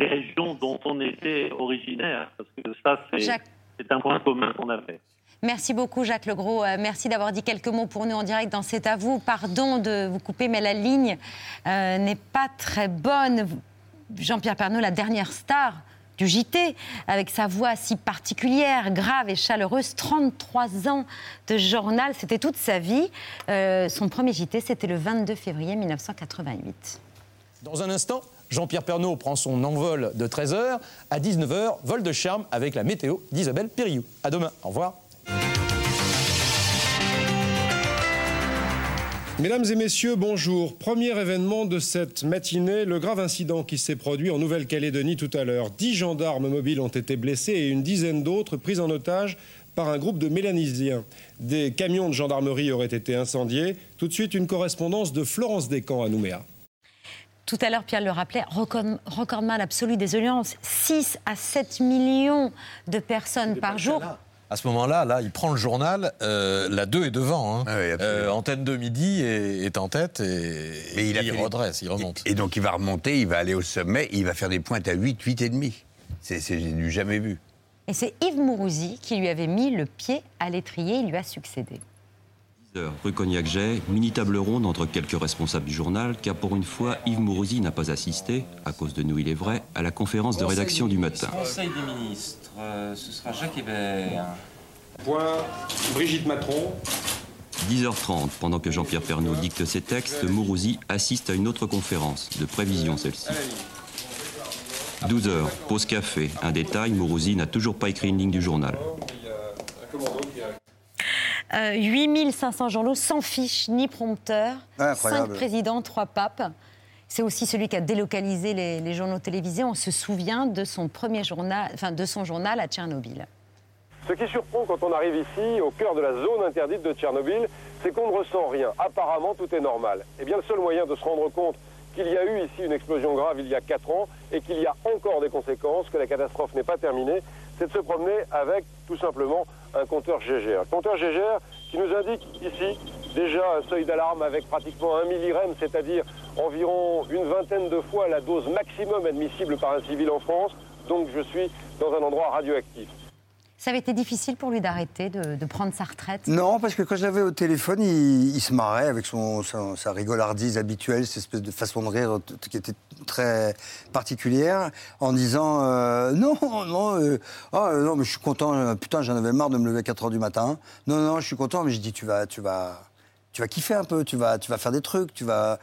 euh, région dont on était originaire. Parce que ça, c'est Jacques. un point commun qu'on avait. Merci beaucoup, Jacques Legros. Euh, merci d'avoir dit quelques mots pour nous en direct dans C'est à vous. Pardon de vous couper, mais la ligne euh, n'est pas très bonne. Jean-Pierre Pernaut, la dernière star du JT, avec sa voix si particulière, grave et chaleureuse, 33 ans de journal, c'était toute sa vie. Euh, son premier JT, c'était le 22 février 1988. Dans un instant, Jean-Pierre Pernaut prend son envol de 13h. À 19h, vol de charme avec la météo d'Isabelle Périou. À demain. Au revoir. Mesdames et messieurs, bonjour. Premier événement de cette matinée, le grave incident qui s'est produit en Nouvelle-Calédonie tout à l'heure. Dix gendarmes mobiles ont été blessés et une dizaine d'autres pris en otage par un groupe de Mélanésiens. Des camions de gendarmerie auraient été incendiés. Tout de suite, une correspondance de Florence Descamps à Nouméa. Tout à l'heure, Pierre le rappelait, record, recordman absolu des audiences. 6 à 7 millions de personnes par jour. À ce moment-là, là, il prend le journal. euh, la 2 est devant. hein. Euh, Antenne 2 midi est, est en tête et, Mais il, a il fait des- redresse, il remonte. Et donc il va remonter, il va aller au sommet, il va faire des pointes à 8, 8 et demi. C'est c'est du jamais vu. Et c'est Yves Mourouzi qui lui avait mis le pied à l'étrier. Il lui a succédé. Rue Cognac-Jay, mini table ronde entre quelques responsables du journal, car pour une fois, Yves Mourouzi n'a pas assisté, à cause de nous il est vrai, à la conférence de rédaction du matin. Conseil des ministres, euh, ce sera Jacques Hébert. Point, Brigitte Matron. 10h30, pendant que Jean-Pierre Pernaut dicte ses textes, Mourouzi assiste à une autre conférence, de prévision celle-ci. 12h, pause café. Un détail, Mourouzi n'a toujours pas écrit une ligne du journal. Euh, 8500 journaux sans fiche ni prompteur. Ah, incroyable. 5 présidents, 3 papes. C'est aussi celui qui a délocalisé les, les journaux télévisés. On se souvient de son premier journal, enfin de son journal à Tchernobyl. Ce qui surprend quand on arrive ici, au cœur de la zone interdite de Tchernobyl, c'est qu'on ne ressent rien. Apparemment, tout est normal. Eh bien, le seul moyen de se rendre compte qu'il y a eu ici une explosion grave il y a 4 ans et qu'il y a encore des conséquences, que la catastrophe n'est pas terminée, c'est de se promener avec tout simplement un compteur GGR. Compteur GGR qui nous indique ici déjà un seuil d'alarme avec pratiquement un millirem, c'est-à-dire environ une vingtaine de fois la dose maximum admissible par un civil en France. Donc je suis dans un endroit radioactif. Ça avait été difficile pour lui d'arrêter, de, prendre sa retraite? Non, parce que quand je l'avais au téléphone, il, se marrait avec son, sa, rigolardise habituelle, cette espèce de façon de rire qui était très particulière, en disant euh, non, non, euh, ah, euh, non, mais je suis content. putain, j'en avais marre de me lever à 4 heures du matin. Non, non, je suis content, mais je dis tu vas, tu vas, tu vas kiffer un peu, tu vas, tu vas faire des trucs, tu vas.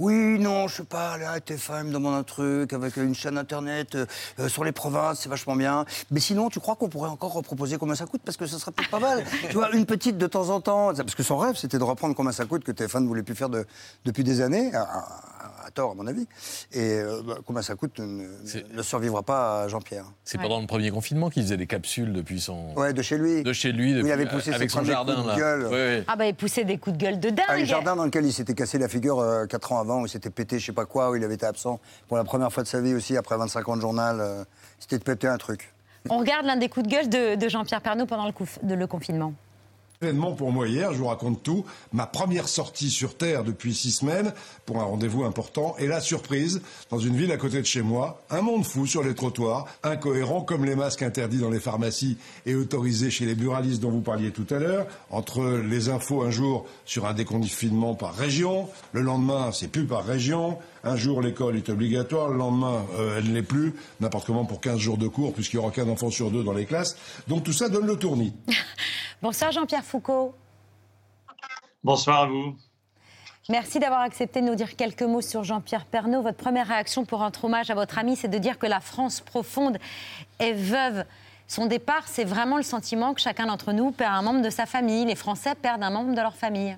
Oui, non, je sais pas, là, TF1 me demande un truc avec une chaîne internet euh, euh, sur les provinces, c'est vachement bien. Mais sinon, tu crois qu'on pourrait encore reproposer combien ça coûte Parce que ça serait peut-être pas mal. tu vois, une petite de temps en temps. Parce que son rêve, c'était de reprendre combien ça coûte, que TF1 ne voulait plus faire de- depuis des années, à, tort, à mon avis. Et euh, bah, combien ça coûte ne, ne survivra pas à Jean-Pierre. C'est pendant le premier confinement qu'il faisait des capsules depuis son. Ouais, de chez lui. De chez lui, Où il depuis- avait poussé ses avec son jardin coups de là. gueule. Ouais, ouais. Ah bah il poussait des coups de gueule de dingue. Ah, le jardin dans lequel il s'était cassé la figure euh, 4 ans avant, où il s'était pété je sais pas quoi, où il avait été absent pour la première fois de sa vie aussi, après 25 ans de journal. euh, C'était de péter un truc. On regarde l'un des coups de gueule de, de Jean-Pierre Pernaut pendant le, coup- de- le confinement. Événement pour moi hier, je vous raconte tout. Ma première sortie sur Terre depuis six semaines pour un rendez-vous important. Et la surprise, dans une ville à côté de chez moi, un monde fou sur les trottoirs, incohérent comme les masques interdits dans les pharmacies et autorisés chez les buralistes dont vous parliez tout à l'heure. Entre les infos un jour sur un déconfinement par région, le lendemain c'est plus par région. Un jour l'école est obligatoire, le lendemain euh, elle ne l'est plus, n'importe comment pour 15 jours de cours puisqu'il n'y aura qu'un enfant sur deux dans les classes. Donc tout ça donne le tournis. Bonsoir Jean-Pierre Foucault. Bonsoir à vous. Merci d'avoir accepté de nous dire quelques mots sur Jean-Pierre Pernaut. Votre première réaction pour rendre hommage à votre ami, c'est de dire que la France profonde est veuve son départ, c'est vraiment le sentiment que chacun d'entre nous perd un membre de sa famille. Les Français perdent un membre de leur famille.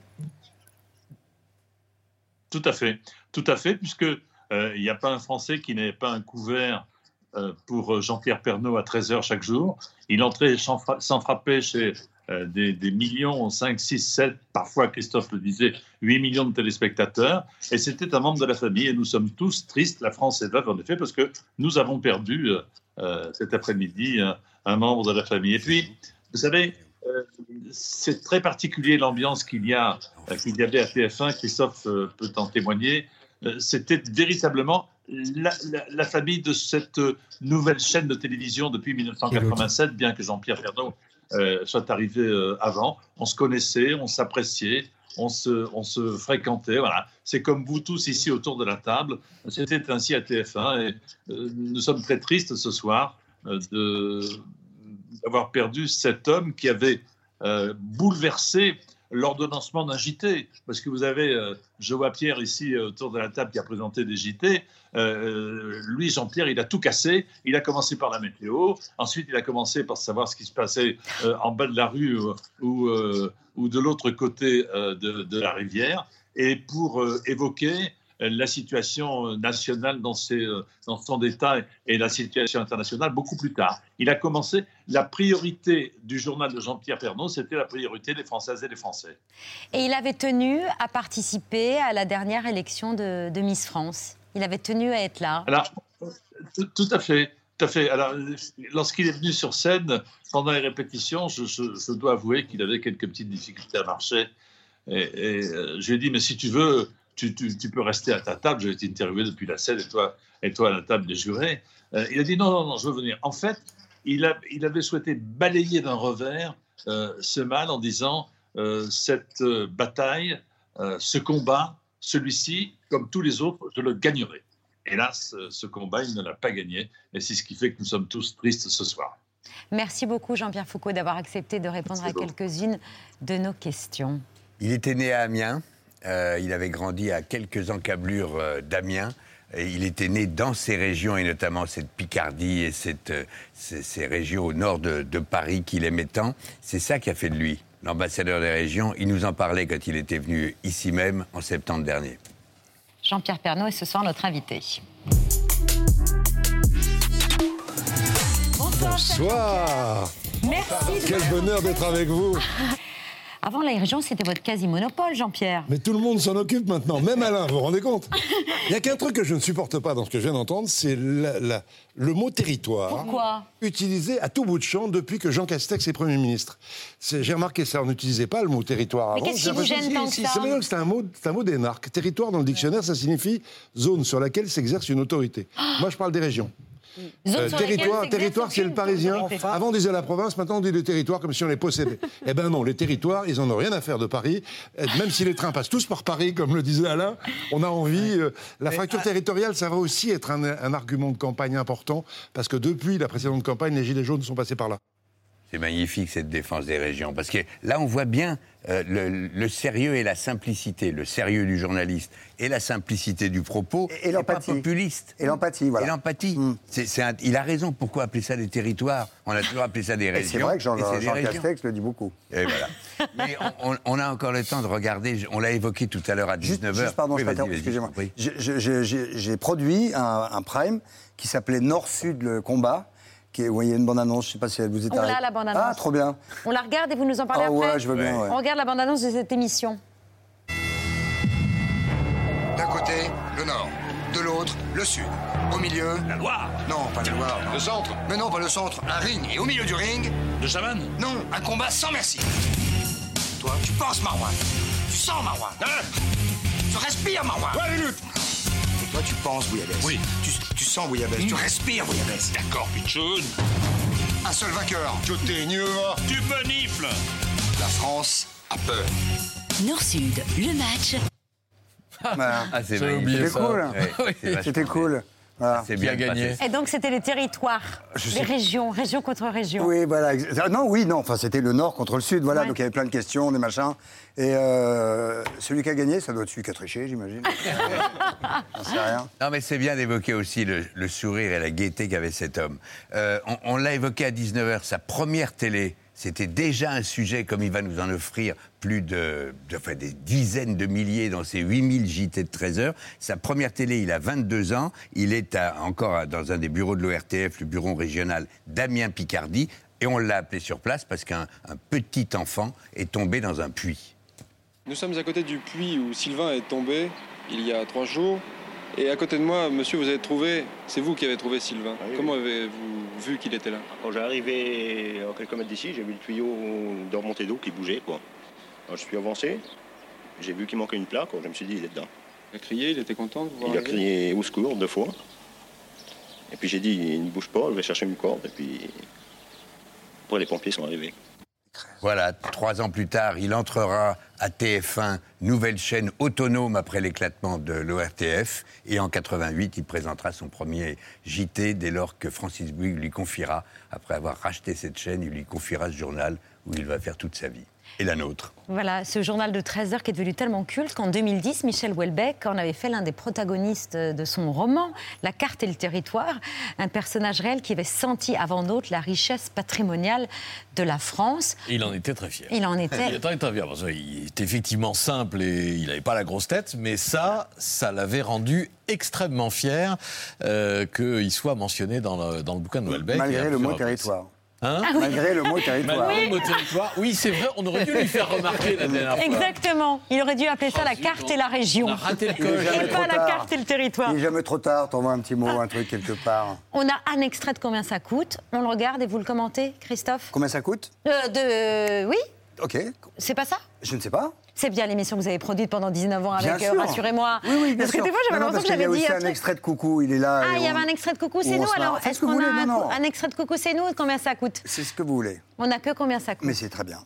Tout à fait, tout à fait, puisque euh, il n'y a pas un Français qui n'avait pas un couvert euh, pour Jean-Pierre Pernaud à 13h chaque jour. Il entrait sans, fra- sans frapper chez euh, des, millions, 5, 6, 7, parfois Christophe le disait, 8 millions de téléspectateurs. Et c'était un membre de la famille. Et nous sommes tous tristes, la France est veuve en effet, parce que nous avons perdu euh, euh, cet après-midi un, membre de la famille. Et puis, vous savez, euh, c'est très particulier l'ambiance qu'il y, a, euh, qu'il y avait à TF1, Christophe euh, peut en témoigner. Euh, C'était véritablement la, famille de cette nouvelle chaîne de télévision depuis 1987, bien que Jean-Pierre euh, soit arrivé avant. On se connaissait, on s'appréciait, on se, on se fréquentait. Voilà. C'est comme vous tous ici autour de la table. C'était ainsi à TF1 et nous sommes très tristes ce soir de d'avoir perdu cet homme qui avait euh, bouleversé l'ordonnancement d'un JT. Parce que vous avez, euh, je vois Pierre ici euh, autour de la table qui a présenté des JT. Euh, lui, Jean-Pierre, il a tout cassé. Il a commencé par la météo. Ensuite, il a commencé par savoir ce qui se passait euh, en bas de la rue euh, ou, euh, ou de l'autre côté euh, de, la rivière. Et pour euh, évoquer euh, la situation euh, nationale dans, ses, euh, dans son État et la situation internationale beaucoup plus tard. Il a commencé, la priorité du journal de Jean-Pierre Pernaut, c'était la priorité des Françaises et des Français. Et il avait tenu à participer à la dernière élection de, de Miss France. Il avait tenu à être là. Alors, tout, tout à fait. Tout à fait. Alors, lorsqu'il est venu sur scène, pendant les répétitions, je, je- je dois avouer qu'il avait quelques petites difficultés à marcher. Et, et, euh, je lui ai dit, mais si tu veux, tu, tu- tu peux rester à ta table. J'ai été interviewé depuis la scène et toi, et toi à la table des jurés. Euh, il a dit, non, non, non, je veux venir. En fait, il, a, il avait souhaité balayer d'un revers euh, ce mal en disant, euh, cette euh, bataille, euh, ce combat, celui-ci, comme tous les autres, je le gagnerai. Hélas, ce combat, il ne l'a pas gagné. Et c'est ce qui fait que nous sommes tous tristes ce soir. Merci beaucoup, Jean-Pierre Foucault, d'avoir accepté de répondre à quelques-unes de nos questions. Il était né à Amiens. Euh, il avait grandi à quelques encablures euh, d'Amiens. Et il était né dans ces régions, et notamment cette Picardie et cette, euh, ces, ces régions au nord de, de Paris qu'il aimait tant. C'est ça qui a fait de lui l'ambassadeur des régions. Il nous en parlait quand il était venu ici même en septembre dernier. Jean-Pierre Pernaut est ce soir notre invité. Bonsoir. Merci. de- Quel bonheur d'être avec vous. Avant la région, c'était votre quasi-monopole, Jean-Pierre. Mais tout le monde s'en occupe maintenant, même Alain, vous vous rendez compte? Il n'y a qu'un truc que je ne supporte pas dans ce que je viens d'entendre, c'est la- la- le mot territoire. Pourquoi? Utilisé à tout bout de champ depuis que Jean Castex est Premier ministre. J'ai remarqué ça, on n'utilisait pas le mot territoire Mais avant. qu'est-ce J'ai qui vous gêne tant que ça C'est un mot, c'est un mot d'énarque. Territoire dans le dictionnaire, ça signifie zone sur laquelle s'exerce une autorité. Moi, je parle des régions. Euh, territoire, territoire, c'est le parisien. Avant, on disait la province, maintenant, on dit le territoire comme si on les possédait. eh ben non, les territoires, ils en ont rien à faire de Paris. Euh, Même si les trains passent tous par Paris, comme le disait Alain, on a envie. euh, la fracture territoriale, ça va aussi être un, un argument de campagne important, parce que depuis la précédente campagne, les Gilets jaunes sont passés par là. C'est magnifique cette défense des régions, parce que là on voit bien euh, le, le sérieux et la simplicité, le sérieux du journaliste et la simplicité du propos, Et- l'empathie. populiste. Et l'empathie, voilà. Et l'empathie. Un- il a raison. Pourquoi appeler ça des territoires? On a toujours appelé ça des Et régions. c'est vrai que Jean, Jean régions. Castex le dit beaucoup. Et voilà. Mais on, a encore le temps de regarder. On l'a évoqué tout à l'heure à 19h. Juste, pardon, Oui, excusez-moi. Oui. J'ai j'ai produit un, un prime qui s'appelait Nord-Sud le combat, qui est, il y a une bande-annonce, je ne sais pas si elle vous est On arrivée. l'a, la bande-annonce. Ah, trop bien. On la regarde et vous nous en parlez Ah après ouais, je veux bien, ouais. On regarde la bande-annonce de cette émission. D'un côté, le nord. De l'autre, le sud. Au milieu. La Loire Non, pas la Loire. Le centre Mais non, pas le centre. Un ring. Et au milieu du ring. De Chavannes Non, un combat sans merci. Toi, tu penses, Marouane. Tu sens, Marouane. Tu respires, Marouane. Ouais, minute Et toi, tu penses, Bouillabaisse. Oui. Tu, tu sens, Bouillabaisse. Tu respires, Bouillabaisse. D'accord, Pichoun. Un seul vainqueur. Tu Tu benifles. La France a peur. Nord-Sud, le match. Ah, c'est C'était magnifique. cool. Ouais, c'est C'était bien. cool. Voilà. C'est bien gagné. Et donc, c'était les territoires, Je les sais- régions, région contre région. Oui, voilà. ah, Non, oui, non. Enfin, c'était le Nord contre le Sud. Voilà. Ouais. Donc il y avait plein de questions, des machins. Et euh, celui qui a gagné, ça doit être celui qui a triché, j'imagine. J'en sais rien. Non, mais c'est bien d'évoquer aussi le, le sourire et la gaieté qu'avait cet homme. Euh, on on l'a évoqué à 19h, sa première télé, c'était déjà un sujet, comme il va nous en offrir plus de, enfin, des dizaines de milliers dans ses 8000 JT de 13 heures. Sa première télé, il a 22 ans. Il est encore dans un des bureaux de l'ORTF, le bureau régional d'Amiens-Picardie. Et on l'a appelé sur place parce qu'un un petit enfant est tombé dans un puits. Nous sommes à côté du puits où Sylvain est tombé il y a trois jours. Et à côté de moi, monsieur, vous avez trouvé, c'est vous qui avez trouvé Sylvain. Comment avez-vous vu qu'il était là? Quand j'ai arrivé à quelques mètres d'ici, j'ai vu le tuyau de remontée d'eau qui bougeait. Quoi. Alors, je suis avancé, j'ai vu qu'il manquait une plaque, je me suis dit, il est dedans. Il a crié, il était content de vous voir Il a crié au secours deux fois. Et puis j'ai dit, il ne bouge pas, je vais chercher une corde. Et puis, après, les pompiers sont arrivés. Voilà, trois ans plus tard, il entrera à TF1, nouvelle chaîne autonome après l'éclatement de l'ORTF. Et en 88, il présentera son premier JT dès lors que Francis Bouygues lui confiera, après avoir racheté cette chaîne, il lui confiera ce journal où il va faire toute sa vie. Et la nôtre. Voilà, ce journal de 13 heures qui est devenu tellement culte qu'en 2010, Michel Houellebecq en avait fait l'un des protagonistes de son roman, La carte et le territoire, un personnage réel qui avait senti avant d'autres la richesse patrimoniale de la France. Et il en était très fier. Il en était. Il était très fier parce qu'il était effectivement simple et il n'avait pas la grosse tête, mais ça, ça l'avait rendu extrêmement fier euh, qu'il soit mentionné dans le, dans le bouquin de Houellebecq. Malgré le mot territoire. Hein Ah oui. Malgré le mot territoire. Malgré le mot territoire. Oui, c'est vrai, on aurait dû lui faire remarquer la dernière fois. Exactement. Il aurait dû appeler ça la carte et la région. On a raté le jamais Et trop pas la carte et le territoire. Il est jamais trop tard, t'envoies un petit mot, un truc quelque part. On a un extrait de combien ça coûte. On le regarde et vous le commentez, Christophe Combien ça coûte? Euh, de... Oui Ok, C'est pas ça? Je ne sais pas. C'est bien l'émission que vous avez produite pendant 19 ans avec euh. Rassurez-moi. Oui, oui, bien Parce que des fois, j'avais l'impression que j'avais y dit a un un extrait de coucou, il est là. Ah, il y avait un extrait de coucou, c'est nous alors. Est-ce qu'on a un extrait de coucou, c'est nous Combien ça coûte? C'est ce que vous voulez. On n'a que combien ça coûte? Mais c'est très bien.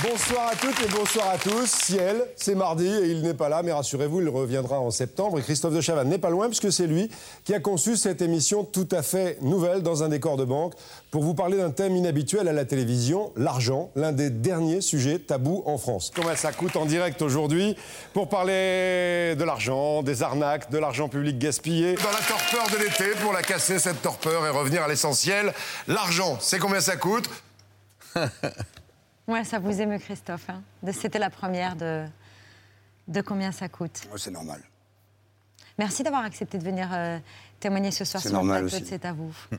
Bonsoir à toutes et bonsoir à tous. Ciel, c'est mardi et il n'est pas là, mais rassurez-vous, il reviendra en septembre. Et Christophe de Chavannes n'est pas loin puisque c'est lui qui a conçu cette émission tout à fait nouvelle dans un décor de banque pour vous parler d'un thème inhabituel à la télévision, l'argent, l'un des derniers sujets tabous en France. Combien ça coûte en direct aujourd'hui pour parler de l'argent, des arnaques, de l'argent public gaspillé? Dans la torpeur de l'été, pour la casser cette torpeur et revenir à l'essentiel, l'argent, c'est combien ça coûte? Ouais, ça vous émeut, Christophe. hein. C'était la première de, de combien ça coûte. C'est normal. Merci d'avoir accepté de venir euh, témoigner ce soir C'est sur le normal plateau aussi. de C'est à vous.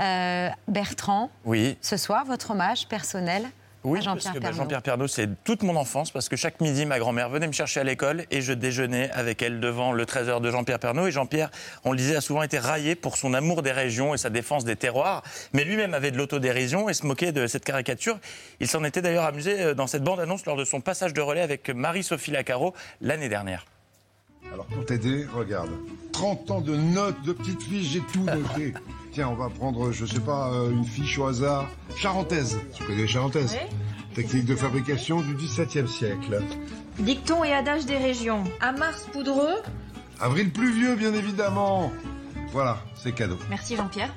Euh, Bertrand, Oui. ce soir, votre hommage personnel Oui, à parce Jean-Pierre que bah. Jean-Pierre Pernaut, c'est toute mon enfance, parce que chaque midi, ma grand-mère venait me chercher à l'école et je déjeunais avec elle devant le trésor de Jean-Pierre Pernaut. Et Jean-Pierre, on le disait, a souvent été raillé pour son amour des régions et sa défense des terroirs, mais lui-même avait de l'autodérision et se moquait de cette caricature. Il s'en était d'ailleurs amusé euh, dans cette bande-annonce lors de son passage de relais avec Marie-Sophie Lacaro l'année dernière. Alors pour t'aider, regarde. 30 ans de notes, de petites fiches, j'ai tout noté. Tiens, on va prendre, je sais pas, euh, une fiche au hasard. Charentaise. Tu connais les charentaises Technique de fabrication du XVIIe siècle. Dicton et adage des régions. À Mars poudreux. Avril pluvieux, bien évidemment. Voilà, c'est cadeau. Merci Jean-Pierre.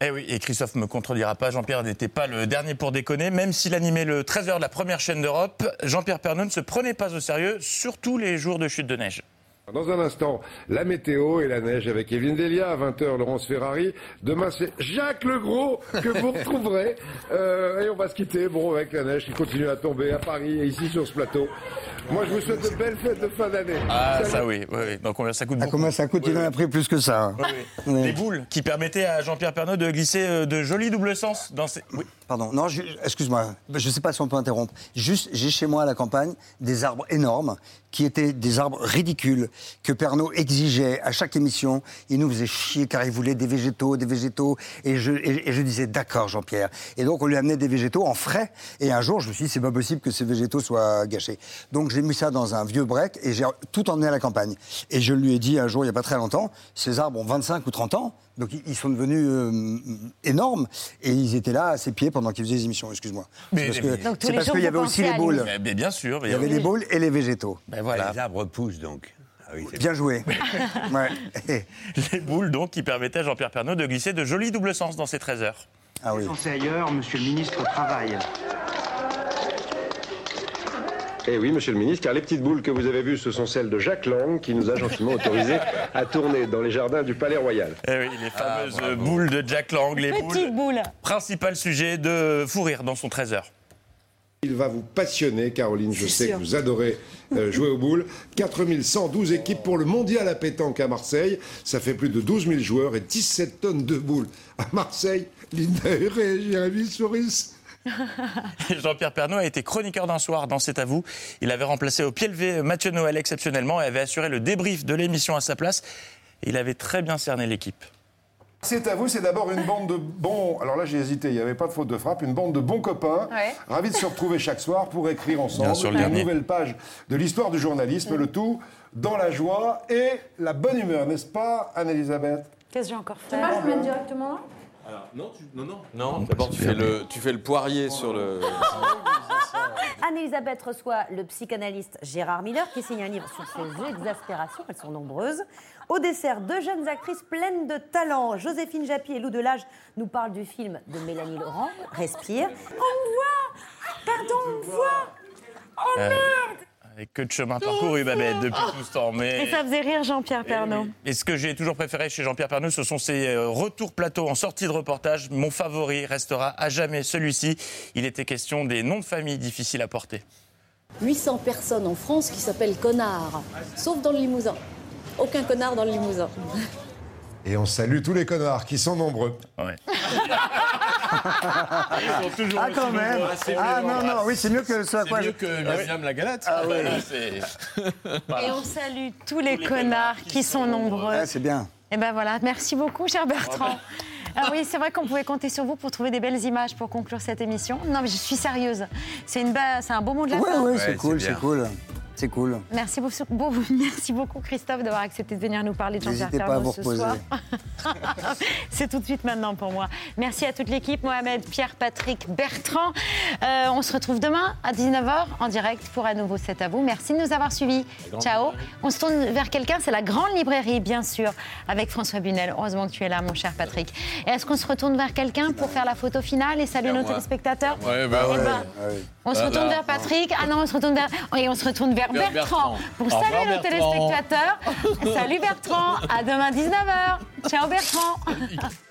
Eh oui, et Christophe me contredira pas, Jean-Pierre n'était pas le dernier pour déconner. Même s'il animait le 13h de la première chaîne d'Europe, Jean-Pierre Pernaut ne se prenait pas au sérieux, surtout les jours de chute de neige. Dans un instant, la météo et la neige avec Evelyne Delia. À 20h, Laurence Ferrari. Demain, c'est Jacques Legros que vous retrouverez. Euh, et on va se quitter, bon, avec la neige qui continue à tomber à Paris et ici sur ce plateau. Moi, je vous souhaite de belles fêtes de fin d'année. Ah, Salut. ça oui, oui, oui. Donc combien ça coûte Ah, beaucoup. combien ça coûte? Il en a pris plus que ça. hein. Oui, oui. Des boules qui permettaient à Jean-Pierre Pernaut de glisser euh, de jolis double sens dans ses... Oui. Pardon, non, excuse-moi, je ne sais pas si on peut interrompre. Juste, j'ai chez moi à la campagne des arbres énormes qui étaient des arbres ridicules que Pernod exigeait à chaque émission. Il nous faisait chier car il voulait des végétaux, des végétaux. Et je, et, et je disais d'accord, Jean-Pierre. Et donc on lui amenait des végétaux en frais. Et un jour, je me suis dit, c'est pas possible que ces végétaux soient gâchés. Donc j'ai mis ça dans un vieux break et j'ai tout emmené à la campagne. Et je lui ai dit un jour, il n'y a pas très longtemps, ces arbres ont 25 ou 30 ans. Donc ils- sont devenus euh, énormes et ils étaient là à ses pieds pendant qu'ils faisaient les émissions, excuse-moi. C'est Mais- parce que- Donc, c'est parce qu'il y avait aussi les boules. Mais- mais bien sûr, Il y avait oui. les boules et les végétaux. Ben voilà. Les arbres poussent donc. Ah oui, Bien joué. ouais. Les boules, donc, qui permettaient à Jean-Pierre Pernaut de glisser de jolis doubles sens dans ses 13 heures. Ah oui. Pensez ailleurs, monsieur le ministre travaille. Eh oui, monsieur le ministre, car les petites boules que vous avez vues, ce sont celles de Jacques Lang, qui nous a gentiment autorisé à tourner dans les jardins du Palais Royal. Eh oui, les fameuses boules de Jack Lang, les Petite boules. boule. Principal sujet de fou rire dans son 13 heures. Il va vous passionner, Caroline. Je sais sûr. que vous adorez euh, jouer aux boules. 4112 équipes pour le mondial à pétanque à Marseille. Ça fait plus de 12 000 joueurs et 17 tonnes de boules. À Marseille, Linda Herré, Jérémy Souris. Jean-Pierre Pernaut a été chroniqueur d'un soir dans C'est à vous. Il avait remplacé au pied levé Mathieu Noël exceptionnellement et avait assuré le débrief de l'émission à sa place. Il avait très bien cerné l'équipe. C'est à vous, c'est d'abord une bande de bons. Alors là, j'ai hésité, il n'y avait pas de faute de frappe. Une bande de bons copains, Ouais. ravis de se retrouver chaque soir pour écrire ensemble sûr, une dernier. nouvelle page de l'histoire du journalisme. Le tout dans la joie et la bonne humeur, n'est-ce pas, Anne-Elisabeth? Qu'est-ce que j'ai encore fait Moi, je me mets directement là? Alors, non, tu, non, non. Non, d'abord, tu fais, le, tu fais le poirier sur le. Anne-Elisabeth reçoit le psychanalyste Gérard Miller qui signe un livre sur ses exaspérations, elles sont nombreuses. Au dessert, deux jeunes actrices pleines de talent, Joséphine Japy et Lou Delage, nous parlent du film de Mélanie Laurent, Respire. On me voit Pardon, on me voit Oh Euh, merde Avec que de chemin parcouru, Babette, depuis tout ce temps. Mais... Et ça faisait rire Jean-Pierre Pernaut. Et ce que j'ai toujours préféré chez Jean-Pierre Pernaut, ce sont ses euh, retours plateau en sortie de reportage. Mon favori restera à jamais celui-ci. Il était question des noms de famille difficiles à porter. 800 personnes en France qui s'appellent connards, sauf dans le Limousin. Aucun connard dans le Limousin. Et on salue tous les connards qui sont nombreux. Ouais. Ah, quand même. Ah, non, non, oui, c'est mieux que ce à C'est mieux que Myriam la Galate. Ah oui. Et on salue tous les connards qui sont nombreux. Ah, c'est bien. Et ben voilà, merci beaucoup, cher Bertrand. Ah oui, c'est vrai qu'on pouvait compter sur vous pour trouver des belles images pour conclure cette émission. Non, mais je suis sérieuse. C'est une ba- c'est un beau mot de la Ouais, fin. ouais, c'est cool, c'est cool. C'est cool. Merci beaucoup, beau- merci beaucoup, Christophe, d'avoir accepté de venir nous parler de Jean-Pierre N'hésitez pas à Pernaut vous ce reposer. soir. C'est tout de suite maintenant pour moi. Merci à toute l'équipe, Mohamed, Pierre, Patrick, Bertrand. Euh, on se retrouve demain à 19h en direct pour un nouveau C'est à vous. Merci de nous avoir suivis. Ciao. On se tourne vers quelqu'un, c'est la grande librairie, bien sûr, avec François Bunel. Heureusement que tu es là, mon cher Patrick. Et est-ce qu'on se retourne vers quelqu'un pour faire la photo finale et saluer nos téléspectateurs Ouais, bah Eh ouais. ben, on se Bah, retourne vers Patrick. Ah non, on se retourne vers, et on se retourne Vers Bertrand, Bertrand. pour saluer revoir, nos Bertrand. téléspectateurs. Salut Bertrand, à demain 19h. Ciao Bertrand.